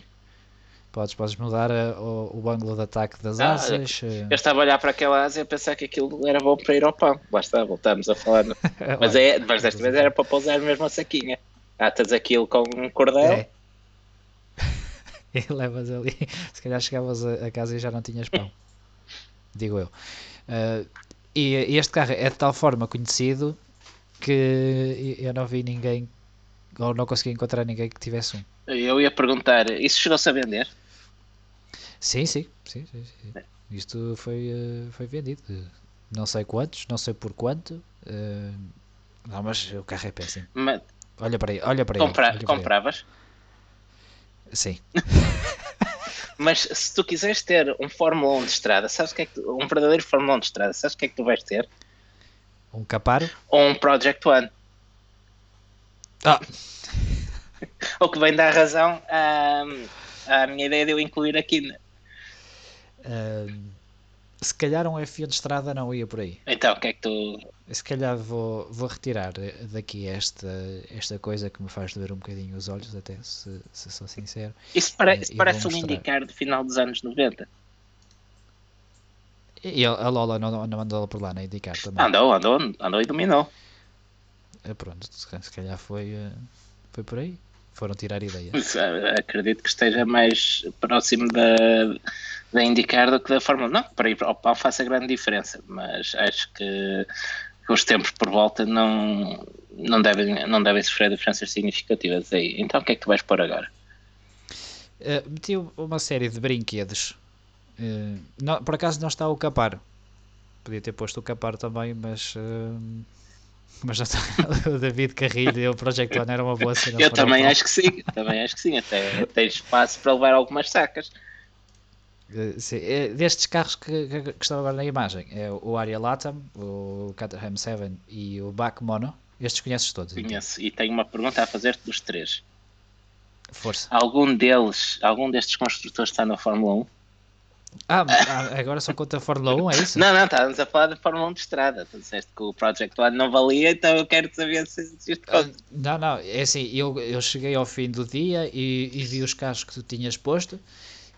Podes, podes mudar o, o ângulo de ataque das ah, asas. Eu, estava a olhar para aquela asa e a pensar que aquilo era bom para ir ao pão. Lá está, voltamos a falar. mas, é, mas desta vez era para pousar mesmo a saquinha. Atas aquilo com um cordel. É. e levas ali. Se calhar chegavas a, casa e já não tinhas pão. Digo eu. Uh, e, e este carro é de tal forma conhecido que eu não vi ninguém ou não consegui encontrar ninguém que tivesse um. Eu ia perguntar, isso chegou-se a vender? Sim, sim, sim, sim, sim. É. Isto foi, uh, foi vendido. Não sei quantos, não sei por quanto. Não, mas o carro é péssimo. Mas, Olha para aí, olha para Compra aí. compravas? Sim. Mas se tu quiseres ter um Fórmula 1 de estrada, sabes que é que tu, um verdadeiro Fórmula 1 de estrada, sabes o que é que tu vais ter? Um Caparo? Ou um Project One. Ah. o que vem dar razão a, à minha ideia de eu incluir aqui. Né? Se calhar um F1 de estrada não ia por aí. Então, o que é que tu. Se calhar vou, vou retirar daqui esta, esta coisa que me faz doer um bocadinho os olhos, até se, se sou sincero. Isso, pare, isso parece um indicar do final dos anos 90. E a Lola não, não andou por lá na indicar também. Andou, andou, andou e dominou. É, pronto, se calhar foi, eh, foi por aí. Foram tirar ideia. Acredito que esteja mais próximo da, da indicar do que da Fórmula. Não, para ir ao pau faça grande diferença, mas acho que os tempos por volta não, não, devem, não devem sofrer diferenças significativas aí. Então o que é que tu vais pôr agora? Uh, meti uma série de brinquedos. Uh, não, por acaso não está o capar. Podia ter posto o capar também, mas. Uh, mas já está. o David Carrilho e o Project One era uma boa cena. Eu também acho que sim, também acho que sim. Até tens espaço para levar algumas sacas. Uh, sim, é destes carros que, que, que, estão agora na imagem, é o Aria Latam, o Caterham 7 e o Back Mono. Estes conheces todos? Conheço, então. e tenho uma pergunta a fazer-te dos três. Força. Algum deles, algum destes construtores está na Fórmula 1? Ah, ah, agora só conta a Fórmula 1, é isso? Não, não, estávamos a falar da Fórmula 1 de estrada. Tu disseste que o Project One não valia, então eu quero saber se, isto conta. Uh, não, não, é assim, eu, eu cheguei ao fim do dia e, e vi os carros que tu tinhas posto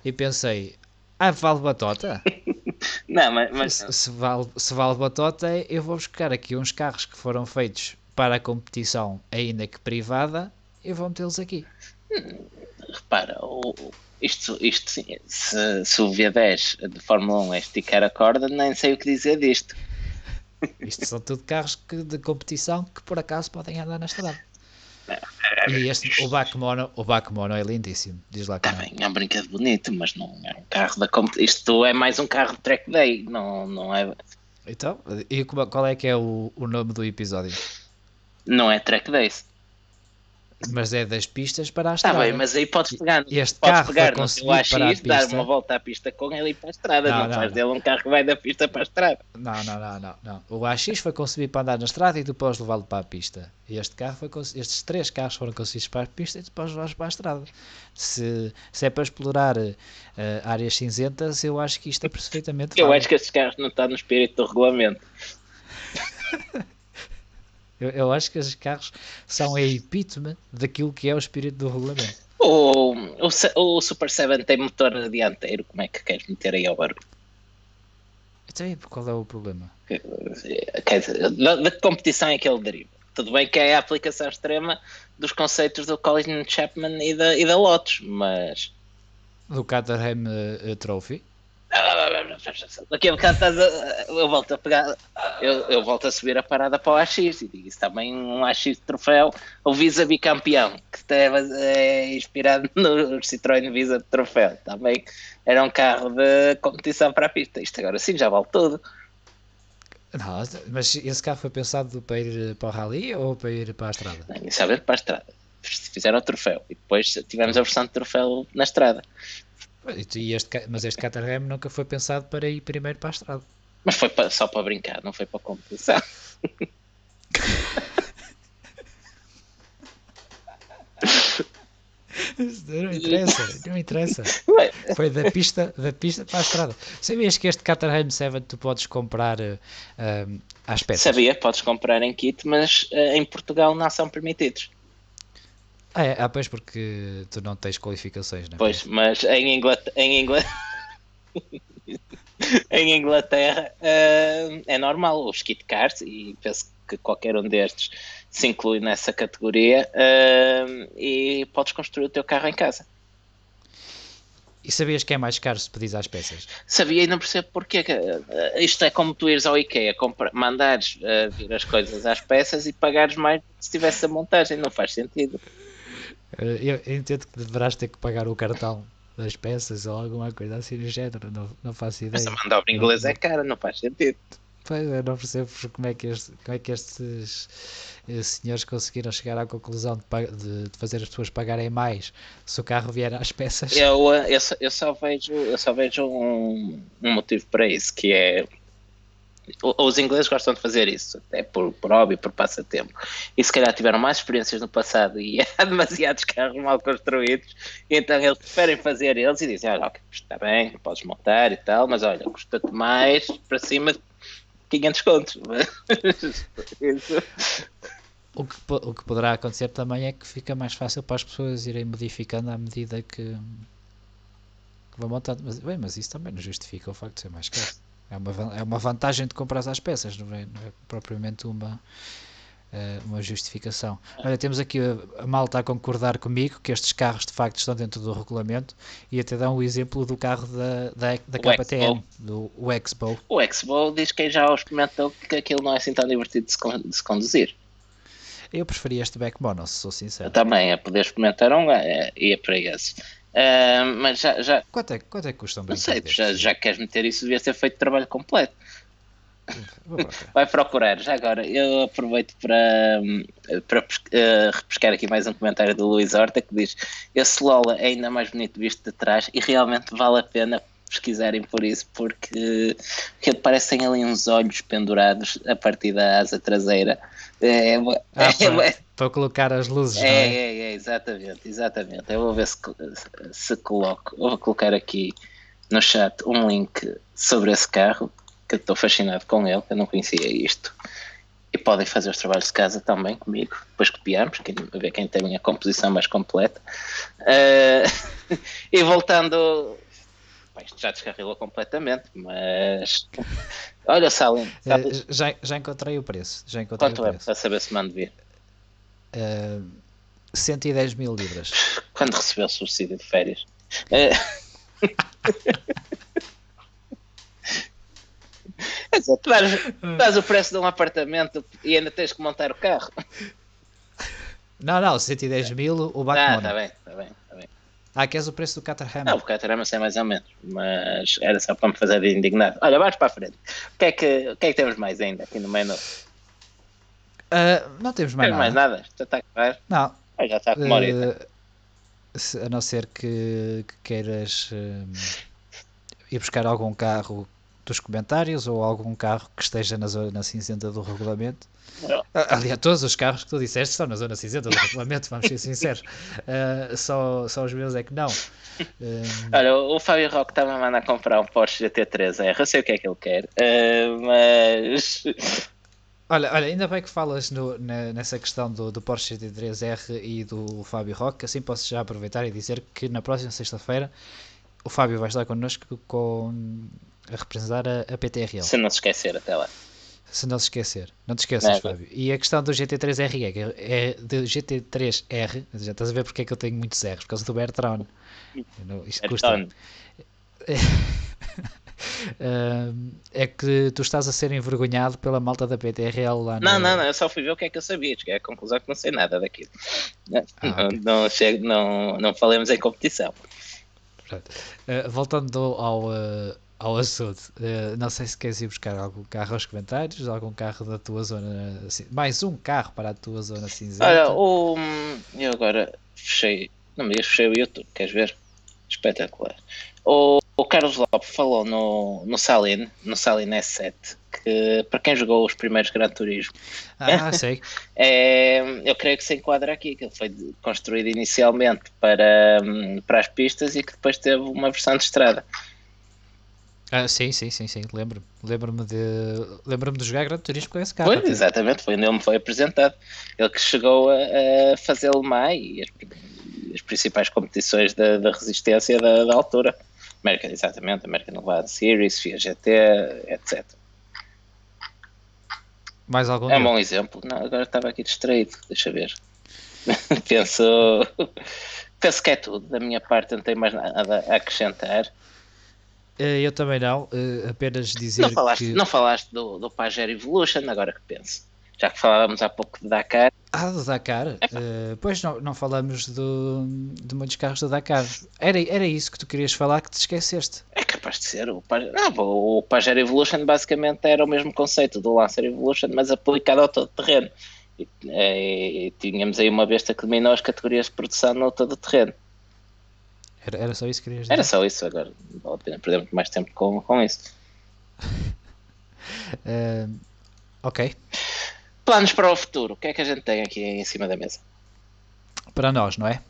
e pensei, ah, vale batota? não, mas... mas... Se, se, vale, se vale batota, eu vou buscar aqui uns carros que foram feitos para a competição, ainda que privada, e vou metê-los aqui. Hum, repara, o isto, isto se, se o V10 de Fórmula 1 é esticar a corda, nem sei o que dizer disto. Isto são tudo carros que, de competição que por acaso podem andar na estrada. E este, o Backmono, o Backmono é lindíssimo, diz lá que Também é um brinquedo bonito, mas não é um carro da competição. Isto é mais um carro de track day, não, não é. Então, e qual é que é o, o nome do episódio? Não é track day. Mas é das pistas para a estrada. Está bem, mas aí podes pegar, este podes carro pegar no teu AX, dar uma volta à pista com ele e ir para a estrada. Não, não, não faz não. dele um carro que vai da pista para a estrada. Não, não, não, não, não. O AX foi concebido para andar na estrada e tu podes levá-lo para a pista. E este carro foi estes três carros foram concebidos para a pista e tu podes levá-los para a estrada. Se, se é para explorar uh, áreas cinzentas, eu acho que isto é perfeitamente Eu acho que estes carros não estão no espírito do regulamento. Eu, eu acho que esses carros são a epítome daquilo que é o espírito do regulamento. O, o, o Super 7 tem motor dianteiro, como é que queres meter aí ao barulho? Então, qual é o problema? Da, da competição é que ele deriva. Tudo bem que é a aplicação extrema dos conceitos do Colin Chapman e da, e da Lotus, mas. Do Caterham uh, Trophy? Daqui a bocado estás a, eu volto a pegar, eu, eu volto a subir a parada para o AX e digo isso também um AX de troféu, o Visa bicampeão, que é, é inspirado no Citroën Visa de troféu, também era um carro de competição para a pista. Isto agora sim já vale tudo. Não, mas esse carro foi pensado para ir para o Rally ou para ir para a estrada? Não, isso é para a estrada. Fizeram o troféu e depois tivemos a versão de troféu na estrada. E este, mas este Caterham nunca foi pensado para ir primeiro para a estrada. Mas foi para, só para brincar, não foi para a competição. não interessa, não interessa. Foi da pista, da pista para a estrada. Sabias que este Caterham 7 tu podes comprar uh, às peças? Sabia, podes comprar em kit, mas uh, em Portugal não são permitidos. Ah, é, ah, pois porque tu não tens qualificações, não é? Pois, mas em Inglaterra, em em Inglaterra uh, é normal os kit cars e penso que qualquer um destes se inclui nessa categoria uh, e podes construir o teu carro em casa. E sabias que é mais caro se pedis às peças? Sabia e não percebo porquê. Uh, isto é como tu ires ao IKEA, compra, mandares uh, vir as coisas às peças e pagares mais se tivesse a montagem. Não faz sentido. Eh, eu entendo que deverás ter que pagar o cartão das peças ou alguma coisa assim do género, não, não faço ideia. Essa mão de obra inglesa é cara, não faz sentido. Pois, eu não percebo como é que, este, como é que estes eh, senhores conseguiram chegar à conclusão de, de, de, fazer as pessoas pagarem mais se o carro vier às peças. Eu, eu, só, eu só vejo, eu só vejo um, um motivo para isso, que é os ingleses gostam de fazer isso, até por, por hobby, por passatempo. E se calhar tiveram mais experiências no passado e há demasiados carros mal construídos, então eles preferem fazer eles e dizem: Olha, okay, está bem, podes montar e tal, mas olha, custa-te mais para cima de 500 contos. O que, o que poderá acontecer também é que fica mais fácil para as pessoas irem modificando à medida que, que vão montando. Mas, bem, mas isso também não justifica o facto de ser mais caro. É uma, é uma vantagem de comprar as peças, não é, não é propriamente uma, eh, uma justificação. Olha, temos aqui a, a malta a concordar comigo que estes carros de facto estão dentro do regulamento e até dá um exemplo do carro da, da, da KTM, do o Expo. O Expo diz que já experimentou que aquilo não é assim tão divertido de se, de se conduzir. Eu preferia este back mono, se sou sincero. Eu também, a poder experimentar um, é, ia para esse. Uh, mas já, já. Quanto é, quanto é que custam? Não sei, já, já queres meter isso, devia ser feito trabalho completo. Vai procurar, já agora. Eu aproveito para, para uh, repescar aqui mais um comentário do Luís Horta que diz: Esse Lola é ainda mais bonito visto de trás e realmente vale a pena pesquisarem por isso, porque, porque parecem ali uns olhos pendurados a partir da asa traseira. É, é, ah, é, para colocar as luzes. É, é? é, é, exatamente, exatamente. Eu vou ver se, se coloco. Eu vou colocar aqui no chat um link sobre esse carro, que estou fascinado com ele, eu não conhecia isto. E podem fazer os trabalhos de casa também comigo, depois copiamos, quem, ver quem tem a composição mais completa. Uh, e voltando isto já descarrilou completamente, mas olha, Salim. Uh, já, já encontrei o preço. Já encontrei Quanto o é preço. para saber se mando vir? Uh, 110 mil libras. Quando recebeu o subsídio de férias? Uh... Exato, dás, o preço de um apartamento e ainda tens que montar o carro. Não, não, 110 mil o Batman. Ah, está bem, está bem, está bem. Ah, queres o preço do Caterham? Não, o Caterham sei mais ou menos, mas era só para me fazer de indignado. Olha, vamos para a frente. O que é que, o que, é que temos mais ainda aqui no menu? Uh, não temos mais não nada. mais nada? Já está a acabar? Não. Ah, já está com uma uh, A não ser que, que queiras uh, ir buscar algum carro dos comentários ou algum carro que esteja na zona cinzenta do regulamento. Ah, aliás, todos os carros que tu disseste estão na zona cinzenta do regulamento, vamos ser sinceros. Uh, só, só os meus é que não. Uh, Olha, o Fábio Roque estava a mandar comprar um Porsche GT3R, eu sei o que é que ele quer, uh, mas. Olha, olha, ainda bem que falas no, na, nessa questão do, do Porsche GT3R e do Fábio Roque, assim posso já aproveitar e dizer que na próxima sexta-feira o Fábio vai estar connosco com a representar a, a PTRL. Se não se esquecer até lá. Se não se esquecer. Não te esqueças, Fábio. E a questão do GT3R é, é do GT3R, já estás a ver porque é que eu tenho muitos R's, por causa do Bertrand. Isto custa. é que tu estás a ser envergonhado pela malta da PTRL lá Não, no... não, não, eu só fui ver o que é que eu sabia, cheguei à conclusão que não sei nada daquilo. Ah, não, okay. não, chego, não, não falemos em competição. Uh, voltando ao, uh, ao assunto. Uh, não sei se queres ir buscar algum carro aos comentários, algum carro da tua zona. Mais um carro para a tua zona cinzenta. Olha, o, eu agora fechei. Não me digas, fechei o YouTube, queres ver? Espetacular. O, o Carlos Lopes falou no, no Salin, no Salin S7, que para quem jogou os primeiros Gran Turismo, ah, sei. é, eu creio que se enquadra aqui, que ele foi construído inicialmente para, para as pistas e que depois teve uma versão de estrada. Ah, sim, sim, sim, sim, lembro-me. Lembro-me de, lembro-me de jogar Gran Turismo com esse carro. Foi, exatamente, foi onde ele me foi apresentado. Ele que chegou a, a fazer Le Mans e as, as principais competições da, da resistência da, da, altura. American, exatamente, American Nevada Series, FIA GT, etc. Mais algum? É um bom exemplo. Não, agora estava aqui distraído, deixa ver. penso, penso que é tudo. Da minha parte, não tenho mais nada a acrescentar. Eh, eu também não, eh, apenas dizer não falaste, que... Não falaste do, do Pajero Evolution, agora que penso. Já que falávamos há pouco de Dakar. Ah, do Dakar? Uh, pois não, não falamos do, de muitos carros do Dakar. Era, era isso que tu querias falar que te esqueceste. É capaz de ser. O Pajero, não, o Pajero Evolution basicamente era o mesmo conceito do Lancer Evolution, mas aplicado ao todo terreno. E, e, e tínhamos aí uma besta que dominou as categorias de produção no todo terreno. Era, era só isso que querias dizer? Era só isso, agora vale a pena perder muito mais tempo com, com isso. Uh, ok. Planos para o futuro. O que é que a gente tem aqui em cima da mesa? Para nós, não é?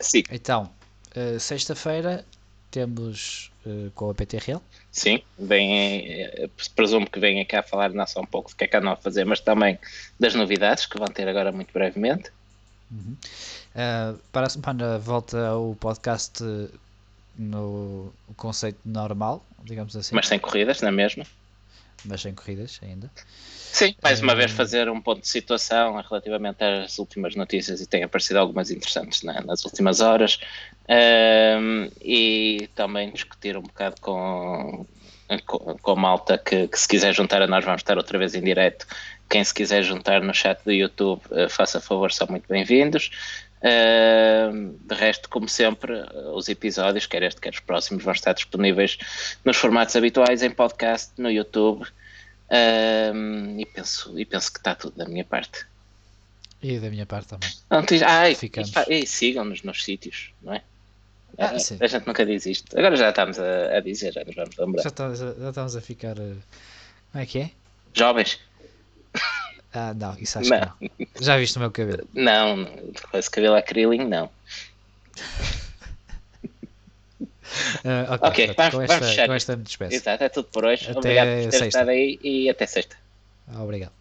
Sim. Então, uh, sexta-feira temos uh, com a PTRL. Sim, vem, presumo que venha cá falar não só um pouco do que é que andam a fazer, mas também das novidades que vão ter agora muito brevemente. Uhum. Uh, para a semana volta o podcast no conceito normal, digamos assim. Mas sem corridas, não é mesmo? Mas sem corridas ainda. Sim, mais uma vez fazer um ponto de situação relativamente às últimas notícias e tem aparecido algumas interessantes né, nas últimas horas um, e também discutir um bocado com, com, com a malta que, que, se quiser juntar a nós vamos estar outra vez em direto. Quem se quiser juntar no chat do YouTube, uh, faça favor, são muito bem-vindos. Uh, de resto, como sempre, os episódios, quer este, quer os próximos, vão estar disponíveis nos formatos habituais, em podcast, no YouTube. Um, e, penso, e penso que está tudo da minha parte. E da minha parte também. Não, ah, e, e sigam-nos nos sítios, não é? Ah, a, a, gente nunca diz isto. Agora já estamos a, a dizer, já nos vamos lembrar. Já estamos a, já estamos a ficar. Uh, como é que é? Jovens. Ah, não, isso acho não. que não. Já viste o meu cabelo? Não, com esse cabelo acrílico, não. Uh, ok, okay vamos, com, esta, vamos com esta me despeço. Exato, é tudo por hoje. Até Obrigado por ter estado aí e até sexta. Obrigado.